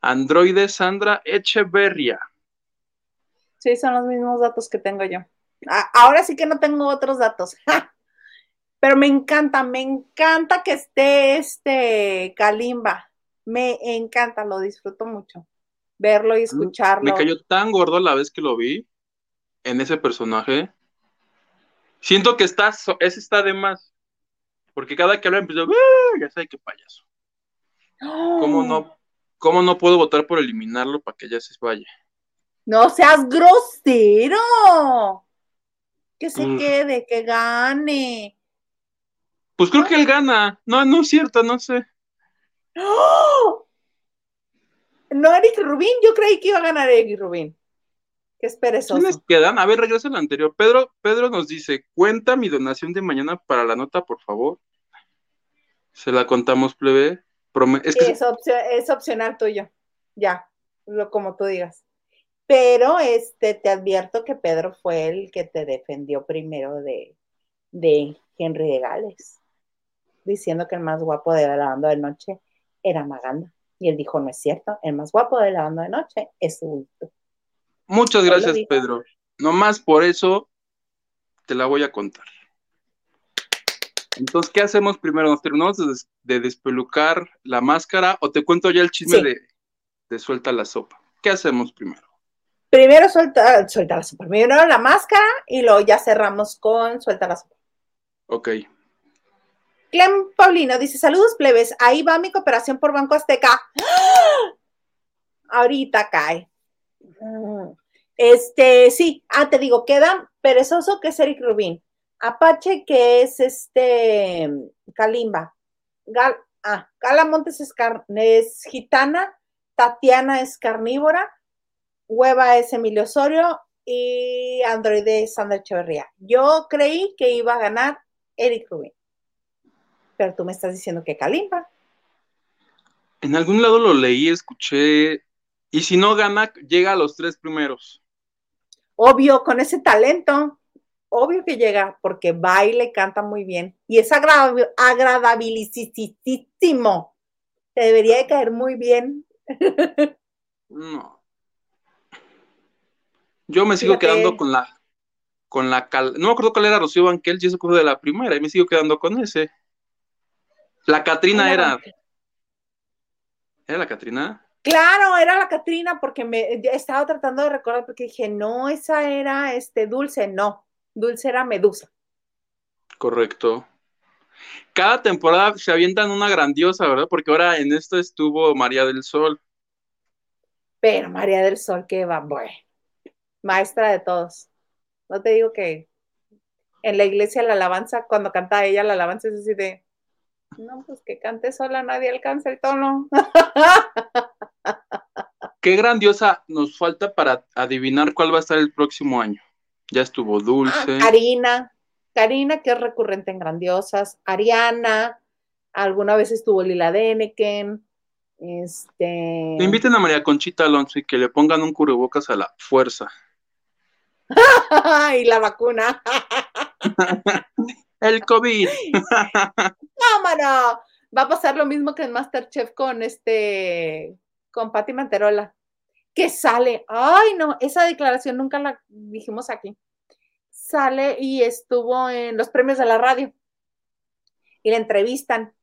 Androide Sandra Echeverria. Sí, son los mismos datos que tengo yo. Ahora sí que no tengo otros datos. Pero me encanta, me encanta que esté este Kalimba. Me encanta, lo disfruto mucho. Verlo y escucharlo. Me cayó tan gordo la vez que lo vi en ese personaje. Siento que está, ese está de más. Porque cada que habla empieza, ya sabe qué payaso. ¿Cómo no, ¿Cómo no puedo votar por eliminarlo para que ya se vaya? No seas grosero. Que se quede, que gane. Pues creo que él gana. No, no es cierto, no sé. ¡Oh! No, Eric Rubín, yo creí que iba a ganar Eric Rubín. Qué es perezoso. ¿Quiénes quedan? A ver, regresa al anterior. Pedro, Pedro nos dice, cuenta mi donación de mañana para la nota, por favor. Se la contamos, plebe. Es, es, opcional tuyo. Ya, lo como tú digas. Pero este te advierto que Pedro fue el que te defendió primero de, de Henry de Gales, diciendo que el más guapo de la banda de noche era Maganda. Y él dijo, no es cierto, el más guapo de la banda de noche es Ulto. Muchas gracias, Pedro. Nomás por eso te la voy a contar. Entonces, ¿qué hacemos primero? ¿Nos terminamos de, despelucar la máscara o te cuento ya el chisme de, suelta la sopa? ¿Qué hacemos primero? Primero suelta, suelta la sopa. Primero la máscara y luego ya cerramos con suelta la sopa. Ok. Clem Paulino dice: Saludos, plebes. Ahí va mi cooperación por Banco Azteca. ¡Ah! Ahorita cae. Este, sí. Ah, te digo, queda perezoso que es Eric Rubín. Apache, que es este Kalimba. Gal, ah, Gala Montes es, gitana. Tatiana es carnívora. Hueva es Emilio Osorio. Y Android es Sandra Echeverría. Yo creí que iba a ganar Eric Rubin. Pero tú me estás diciendo que Kalimba. En algún lado lo leí, escuché. Y si no gana, llega a los tres primeros. Obvio, con ese talento obvio que llega porque baile, canta muy bien y es agradabilísimo. Te debería de caer muy bien. no. Yo me sigo quedando con la con la no me acuerdo cuál era Rocío Banquel, yo se de la primera y me sigo quedando con ese. La Catrina era. ¿Era la Catrina? Claro, era la Catrina porque me estaba tratando de recordar porque dije, no, esa era este dulce, no. Dulce era Medusa. Correcto. Cada temporada se avientan una grandiosa, ¿verdad? Porque ahora en esto estuvo María del Sol. Pero María del Sol, que va, bueno, maestra de todos. No te digo que en la iglesia la alabanza, cuando canta ella la alabanza es así de, no, pues que cante sola, nadie alcanza el tono. Qué grandiosa nos falta para adivinar cuál va a estar el próximo año. Ya estuvo Dulce. Ah, Karina, Karina, que es recurrente en Grandiosas. Ariana, alguna vez estuvo Lila Deneken. Este. inviten a María Conchita Alonso y que le pongan un cubrebocas a la fuerza. y la vacuna. El COVID. ¡Vámonos! Va a pasar lo mismo que en Masterchef con este. con Patti Manterola que sale, ay no, esa declaración nunca la dijimos aquí, sale y estuvo en los premios de la radio y la entrevistan.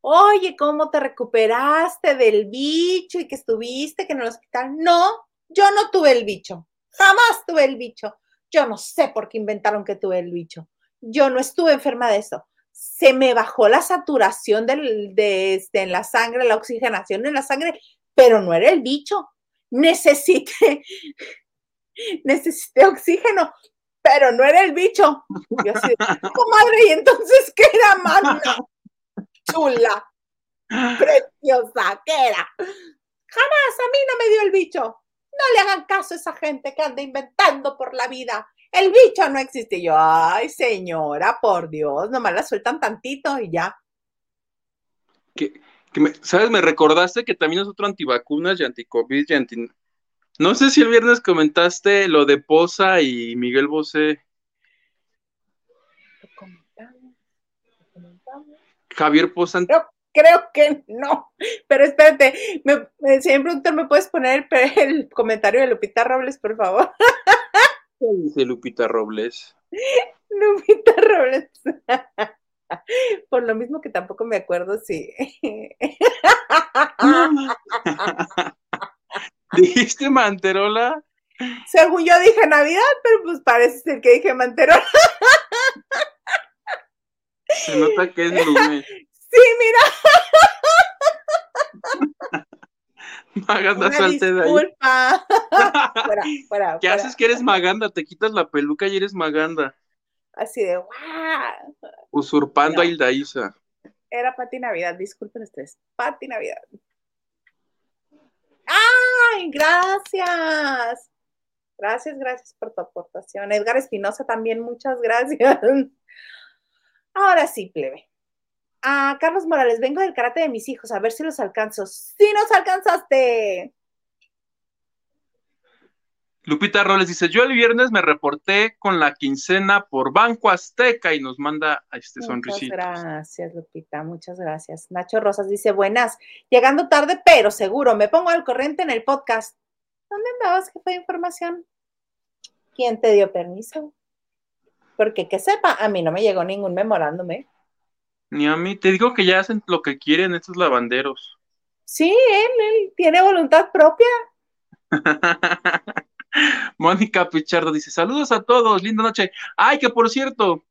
Oye, ¿cómo te recuperaste del bicho y que estuviste que en el hospital? No, yo no tuve el bicho, jamás tuve el bicho. Yo no sé por qué inventaron que tuve el bicho. Yo no estuve enferma de eso. Se me bajó la saturación de, este, en la sangre, la oxigenación en la sangre, pero no era el bicho necesité, necesité oxígeno, pero no era el bicho. Yo así, comadre, ¿y entonces qué era? Chula, preciosa, ¿qué era? Jamás a mí no me dio el bicho. No le hagan caso a esa gente que anda inventando por la vida. El bicho no existe. yo, ay, señora, por Dios, nomás la sueltan tantito y ya. ¿Qué, ¿sabes? Me recordaste que también es otro antivacunas y anticovid y anti... No sé si el viernes comentaste lo de Poza y Miguel Bosé. Javier Poza Creo que no. Pero espérate, me, señor productor, ¿me puedes poner el, comentario de Lupita Robles, por favor? ¿Qué dice Lupita Robles? Lupita Robles. Por lo mismo que tampoco me acuerdo si. ¿Dijiste Manterola? Según yo dije Navidad, pero pues parece ser que dije Manterola. Se nota que es lunes. Sí, mira. Maganda, salte de ahí. fuera, fuera, ¿Qué haces que eres Maganda? Te quitas la peluca y eres Maganda. Así de, ¡guau! Usurpando a Hilda Isa. Era Pati Navidad, disculpen ustedes. Pati Navidad. ¡Ay! Gracias. Gracias, gracias por tu aportación. Edgar Espinosa también, muchas gracias. Ahora sí, plebe. A Carlos Morales, vengo del karate de mis hijos, a ver si los alcanzo. ¡Sí nos alcanzaste! Lupita Roles dice, yo el viernes me reporté con la quincena por Banco Azteca y nos manda a este sonrisito. Muchas gracias, Lupita, muchas gracias. Nacho Rosas dice, buenas, llegando tarde, pero seguro, me pongo al corriente en el podcast. ¿Dónde andabas, jefe de información? ¿Quién te dio permiso? Porque que sepa, a mí no me llegó ningún memorándome. Ni a mí, te digo que ya hacen lo que quieren estos lavanderos. Sí, él, él tiene voluntad propia. Mónica Pichardo dice: Saludos a todos, linda noche. Ay, que por cierto,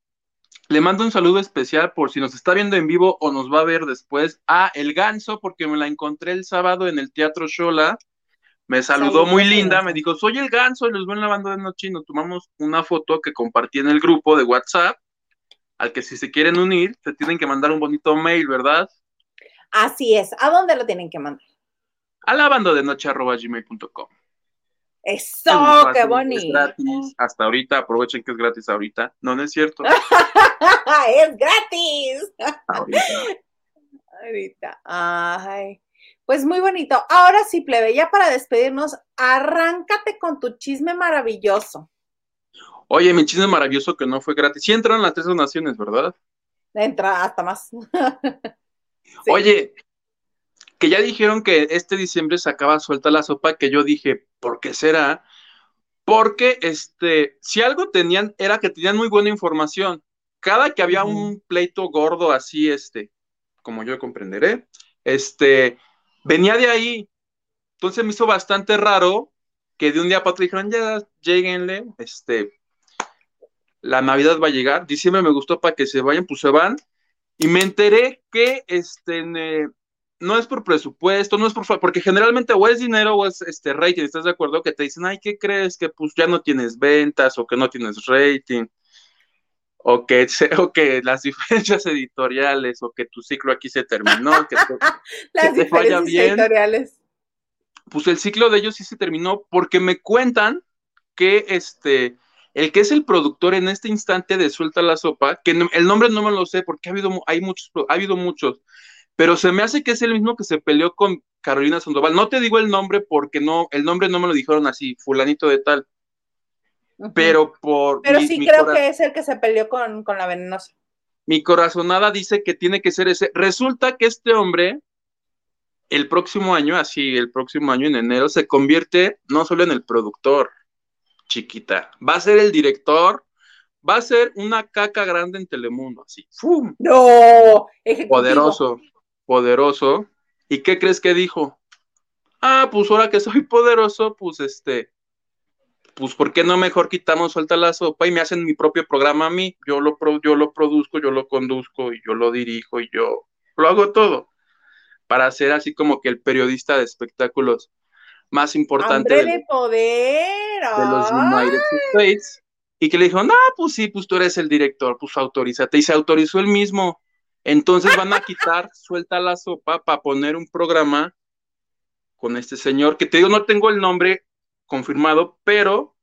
le mando un saludo especial por si nos está viendo en vivo o nos va a ver después a El Ganso, porque me la encontré el sábado en el Teatro Shola. Me saludó muy linda, me dijo, soy el ganso y los veo lavando de noche y nos tomamos una foto que compartí en el grupo de WhatsApp, al que si se quieren unir, se tienen que mandar un bonito mail, ¿verdad? Así es. ¿A dónde lo tienen que mandar? A lavando de noche gmail.com. Eso, qué bonito. Es gratis. Hasta ahorita, aprovechen que es gratis ahorita. No, no es cierto. es gratis. Ahorita. ahorita. Ay. Pues muy bonito. Ahora sí, plebe, ya para despedirnos, arráncate con tu chisme maravilloso. Oye, mi chisme maravilloso que no fue gratis. Sí entraron las tres donaciones, ¿verdad? Entra hasta más. Oye, que ya dijeron que este diciembre se acaba suelta la sopa, que yo dije, ¿por qué será? Porque este, si algo tenían, era que tenían muy buena información. Cada que había un pleito gordo así, este, como yo comprenderé, este, venía de ahí. Entonces me hizo bastante raro que de un día para otro dijeron, ya, lleguenle, este, la Navidad va a llegar, diciembre me gustó para que se vayan, pues se van. Y me enteré que, este, no es por presupuesto, no es por porque generalmente o es dinero o es este rating, ¿estás de acuerdo? Que te dicen, ay, ¿qué crees? Que pues ya no tienes ventas o que no tienes rating, o que, o que las diferencias editoriales, o que tu ciclo aquí se terminó, que, las diferencias editoriales. Pues el ciclo de ellos sí se terminó porque me cuentan que este el que es el productor en este instante de Suelta la Sopa, que el nombre no me lo sé porque ha habido, hay muchos, ha habido muchos, pero se me hace que es el mismo que se peleó con Carolina Sandoval. No te digo el nombre porque no, el nombre no me lo dijeron así, fulanito de tal. Pero por. Pero sí creo que es el que se peleó con, con la venenosa. Mi corazonada dice que tiene que ser ese. Resulta que este hombre, el próximo año, así, el próximo año en enero, se convierte no solo en el productor, chiquita, va a ser el director, va a ser una caca grande en Telemundo, así. ¡Fum! No, poderoso poderoso. ¿Y qué crees que dijo? Ah, pues ahora que soy poderoso, pues este, pues ¿por qué no mejor quitamos suelta la sopa y me hacen mi propio programa a mí? Yo lo, yo lo produzco, yo lo conduzco y yo lo dirijo y yo lo hago todo para ser así como que el periodista de espectáculos más importante de, poder. de los United States. Y que le dijo, no, pues sí, pues tú eres el director, pues autorízate. Y se autorizó él mismo. Entonces van a quitar, suelta la sopa para poner un programa con este señor, que te digo, no tengo el nombre confirmado, pero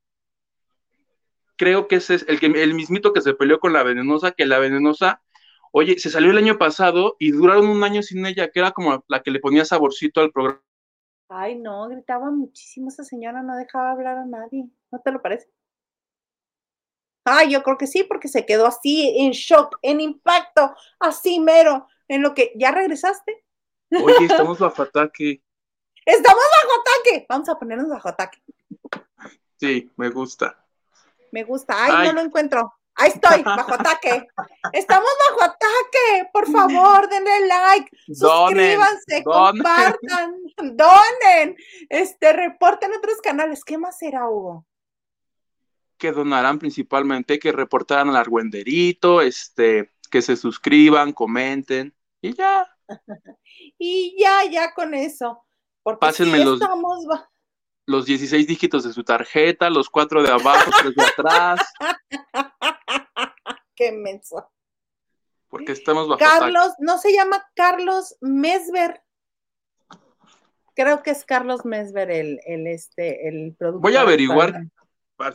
creo que ese es el, que, el mismito que se peleó con la venenosa, que la venenosa, oye, se salió el año pasado y duraron un año sin ella, que era como la que le ponía saborcito al programa. Ay, no, gritaba muchísimo esa señora, no dejaba hablar a nadie, ¿no te lo parece? Ah, yo creo que sí, porque se quedó así en shock, en impacto, así mero. en lo que ya regresaste. Oye, estamos bajo ataque. Estamos bajo ataque. Vamos a ponernos bajo ataque. Sí, me gusta. Me gusta. Ay, no lo encuentro. Ahí estoy, bajo ataque. Estamos bajo ataque. Por favor, denle like, suscríbanse, compartan, donen, este, reporten otros canales. ¿Qué más será, Hugo? Que donarán principalmente, que reportaran al argüenderito, este, que se suscriban, comenten y ya. y ya, ya con eso. Porque Pásenme los, los 16 dígitos de su tarjeta, los cuatro de abajo, los de atrás. Qué menso. Porque estamos bajo Carlos, no se llama Carlos Mesver. Creo que es Carlos Mesver el, el este, el productor. Voy a averiguar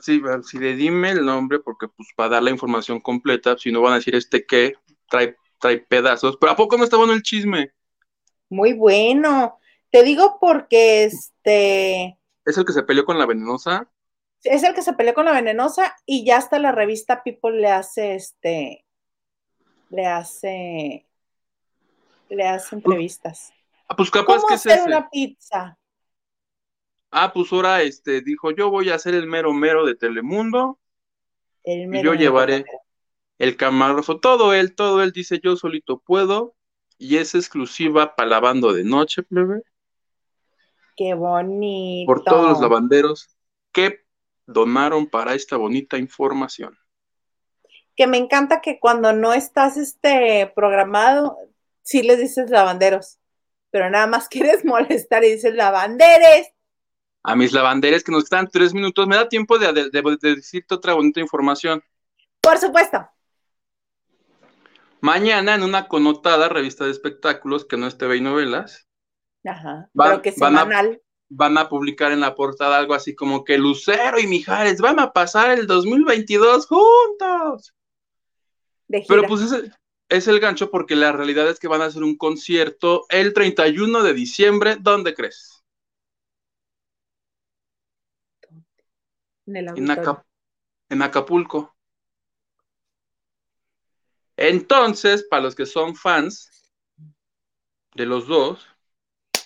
si, si le dime el nombre, porque pues para dar la información completa, si no van a decir este que trae, trae pedazos. Pero ¿a poco no está bueno el chisme? Muy bueno. Te digo porque este. ¿Es el que se peleó con la venenosa? Es el que se peleó con la venenosa y ya hasta la revista People le hace este, le hace, le hace entrevistas. Ah, pues capaz ¿Cómo que hacer una pizza? Ah, pues ahora este dijo, yo voy a hacer el mero mero de Telemundo el y yo llevaré el camarógrafo, todo él, todo él dice, yo solito puedo y es exclusiva para lavando de noche, plebe. Qué bonito. Por todos los lavanderos. Qué donaron para esta bonita información. Que me encanta que cuando no estás este programado, sí les dices lavanderos, pero nada más quieres molestar y dices lavanderes. A mis lavanderes que nos están tres minutos, ¿me da tiempo de, de decirte otra bonita información? Por supuesto. Mañana en una connotada revista de espectáculos que no es TV y novelas. Ajá, pero que semanal van a publicar en la portada algo así como que Lucero y Mijares van a pasar el 2022 juntos. Pero pues es, es el gancho porque la realidad es que van a hacer un concierto el 31 de diciembre. ¿Dónde crees? En, el en Acapulco. Entonces, para los que son fans de los dos,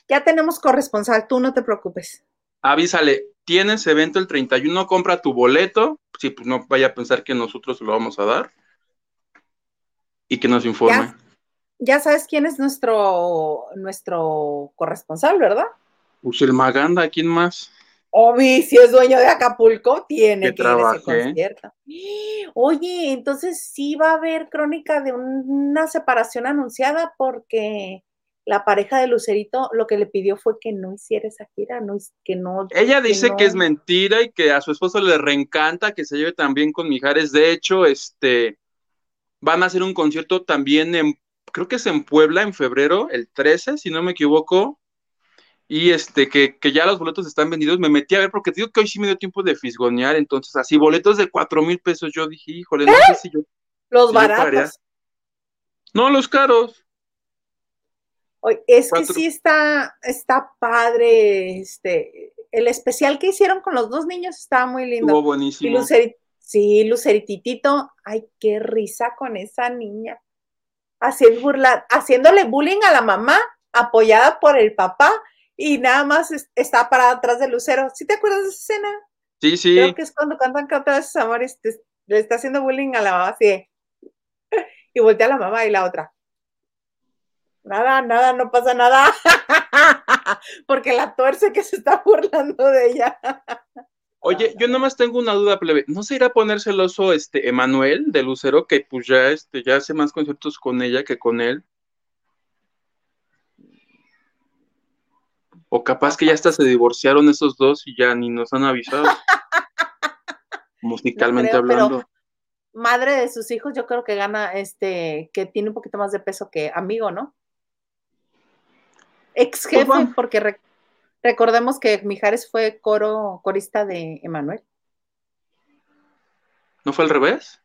ya tenemos corresponsal, tú no te preocupes. Avísale, tienes evento el 31, compra tu boleto, si pues no vaya a pensar que nosotros lo vamos a dar. Y que nos informe. Ya, sabes quién es nuestro, nuestro corresponsal, ¿verdad? Pues el Maganda, ¿quién más? Obi, si es dueño de Acapulco, tiene que, ir a ese concierto. Oye, entonces sí va a haber crónica de una separación anunciada porque la pareja de Lucerito lo que le pidió fue que no hiciera esa gira, no, que no. Ella dice que, es mentira y que a su esposo le reencanta que se lleve también con Mijares. De hecho, este van a hacer un concierto también en, creo que es en Puebla en febrero, el 13, si no me equivoco. Y este, que, que ya los boletos están vendidos, me metí a ver porque digo que hoy sí me dio tiempo de fisgonear, entonces así, boletos de cuatro mil pesos, yo dije, híjole, no sé si yo. Los baratos. no, los caros. Es que sí está, está padre, este, el especial que hicieron con los dos niños estaba muy lindo. Estuvo buenísimo. sí, Lucerititito, ay, qué risa con esa niña. Haciendo burla, haciéndole bullying a la mamá, apoyada por el papá, y nada más está parada atrás de Lucero. ¿Sí te acuerdas de esa escena? Sí, sí. Creo que es cuando cantan Canta de amores, le está haciendo bullying a la mamá, así. Y voltea a la mamá y la otra nada, nada, no pasa nada, porque la tuerce que se está burlando de ella. Oye, yo nomás tengo una duda, plebe. ¿No se irá a poner celoso este Emanuel de Lucero, que pues ya, este, ya hace más conciertos con ella que con él? O capaz que ya hasta se divorciaron esos dos y ya ni nos han avisado. musicalmente hablando. madre de sus hijos, yo creo que gana, este, que tiene un poquito más de peso que amigo, ¿no? Ex pues jefe, porque recordemos que Mijares fue coro, corista de Emanuel. ¿No fue al revés?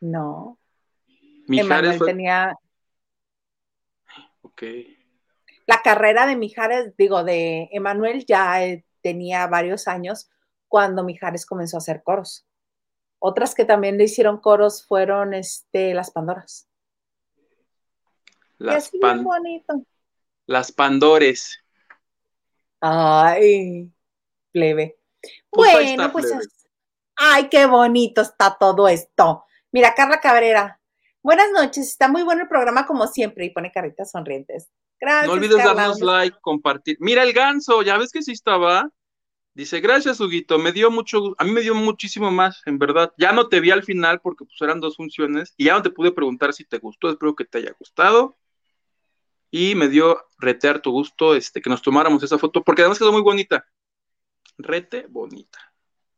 No. Mijares tenía. Ok. La carrera de Mijares, digo, de Emanuel ya eh, tenía varios años cuando Mijares comenzó a hacer coros. Otras que también le hicieron coros fueron este, las Pandoras. Las, pan bonito. Las Pandores. Ay, plebe. Pues bueno, está, pues. plebe. Ay, qué bonito está todo esto. Mira, Carla Cabrera. Buenas noches, está muy bueno el programa como siempre y pone caritas sonrientes. Gracias. No olvides Carla. darnos like, compartir. Mira el ganso, ya ves que sí estaba. Dice, gracias, Huguito, me dio mucho, a mí me dio muchísimo más, en verdad. Ya no te vi al final porque pues eran dos funciones y ya no te pude preguntar si te gustó, espero que te haya gustado. Y me dio retear tu gusto, este, que nos tomáramos esa foto, porque además quedó muy bonita. Rete bonita.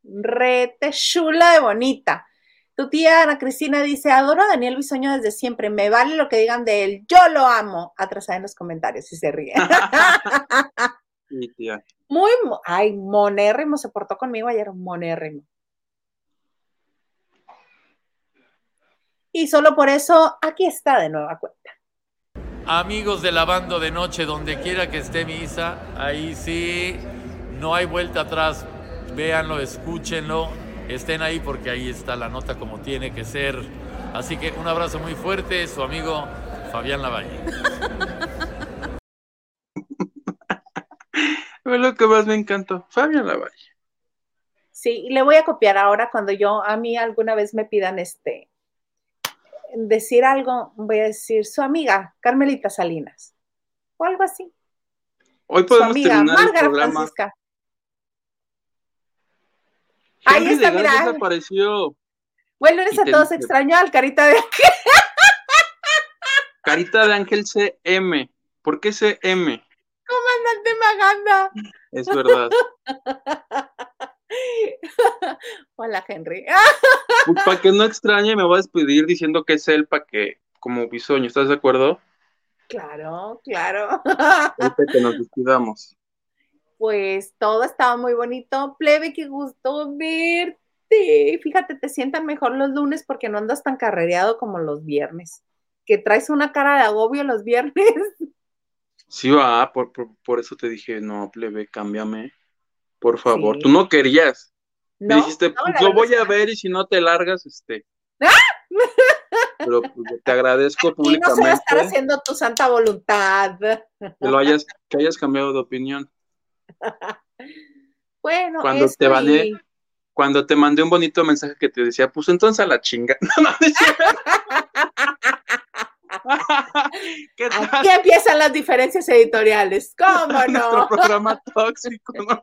Rete chula de bonita. Tu tía Ana Cristina dice, adoro a Daniel Bisoño desde siempre, me vale lo que digan de él, yo lo amo. Atrasada en los comentarios y se ríe. Sí, tía. Muy, ay, monérrimo, se portó conmigo ayer, monérrimo. Y solo por eso, aquí está de nueva cuenta. Amigos de Lavando de Noche, donde quiera que esté mi Isa, ahí sí, no hay vuelta atrás. Véanlo, escúchenlo, estén ahí porque ahí está la nota como tiene que ser. Así que un abrazo muy fuerte, su amigo Fabián Lavalle. Fue lo que más me encantó. Fabián Lavalle. Sí, y le voy a copiar ahora cuando yo, a mí alguna vez me pidan este, decir algo, voy a decir su amiga, Carmelita Salinas, o algo así. Hoy Su podemos amiga, terminar el Márgara programa. Francisca. Ahí está, de mira. Desapareció. Buen lunes Y a te todos, dice- extraño al carita de Carita de Ángel CM. ¿Por qué CM? comandante Maganda. Es verdad. Hola, Henry. Pues para que no extrañe, me voy a despedir diciendo que es él para que, como bisoño, ¿estás de acuerdo? Claro, claro. Que nos despidamos. Pues todo estaba muy bonito. Plebe, qué gusto verte. Fíjate, te sientan mejor los lunes porque no andas tan carrereado como los viernes. Que traes una cara de agobio los viernes. Sí, va, por, por, por eso te dije, no, plebe, cámbiame. Por favor. Sí. Tú no querías. Me ¿No? dijiste, No, pues lo voy a ver y si no te largas, este. Pero pues, te agradezco Y no se va a públicamente estar haciendo tu santa voluntad. que lo hayas, que hayas cambiado de opinión. Bueno, Cuando te baneé, y- Cuando te mandé un bonito mensaje que te decía, pues entonces a la chinga. No, no. ¿Qué tal? Aquí empiezan las diferencias editoriales. ¿Cómo Nuestro no? programa tóxico, ¿no?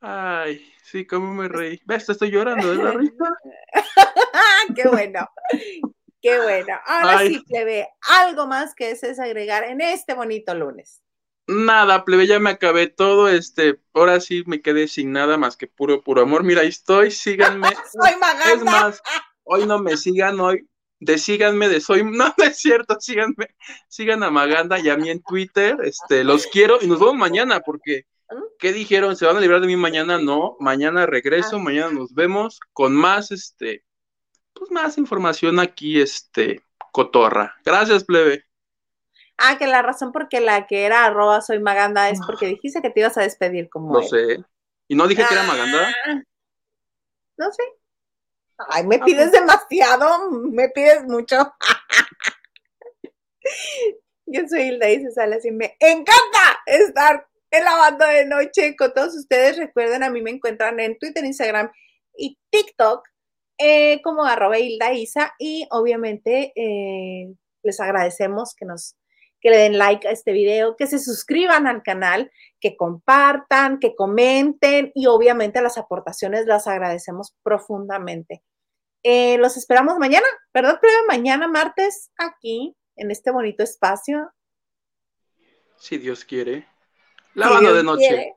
Ay, sí, cómo me reí. ¿Ves? Te estoy llorando de la risa. Qué bueno. Qué bueno. Ahora Ay. sí, plebe, algo más que desees agregar en este bonito lunes. Nada, plebe, ya me acabé todo. Este, ahora sí me quedé sin nada más que puro, puro amor. Mira, ahí estoy, síganme. Soy Maganda. Es más, hoy no me sigan, hoy desíganme de soy, no, no es cierto, síganme, sigan a Maganda y a mí en Twitter, este, los quiero y nos vemos mañana porque, ¿qué dijeron? ¿Se van a librar de mí mañana? No, mañana regreso, Ah. mañana nos vemos con más, este, pues más información aquí, este, cotorra. Gracias, plebe. Ah, que la razón por que la que era arroba soy Maganda es porque dijiste que te ibas a despedir como él. sé. Y no dije que era Maganda. Ah, No sé. Ay, me pides demasiado, me pides mucho. Yo soy Hilda y se sale así. Me encanta estar en la banda de noche con todos ustedes. Recuerden, a mí me encuentran en Twitter, Instagram y TikTok eh, como arroba Hilda Isa. Y obviamente eh, les agradecemos que nos que le den like a este video, que se suscriban al canal, que compartan, que comenten y obviamente las aportaciones las agradecemos profundamente. Eh, los esperamos mañana, ¿verdad, plebe? Mañana martes aquí en este bonito espacio. Si Dios quiere. Si Lavando Dios de noche. quiere.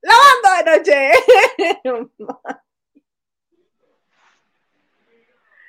Lavando de noche.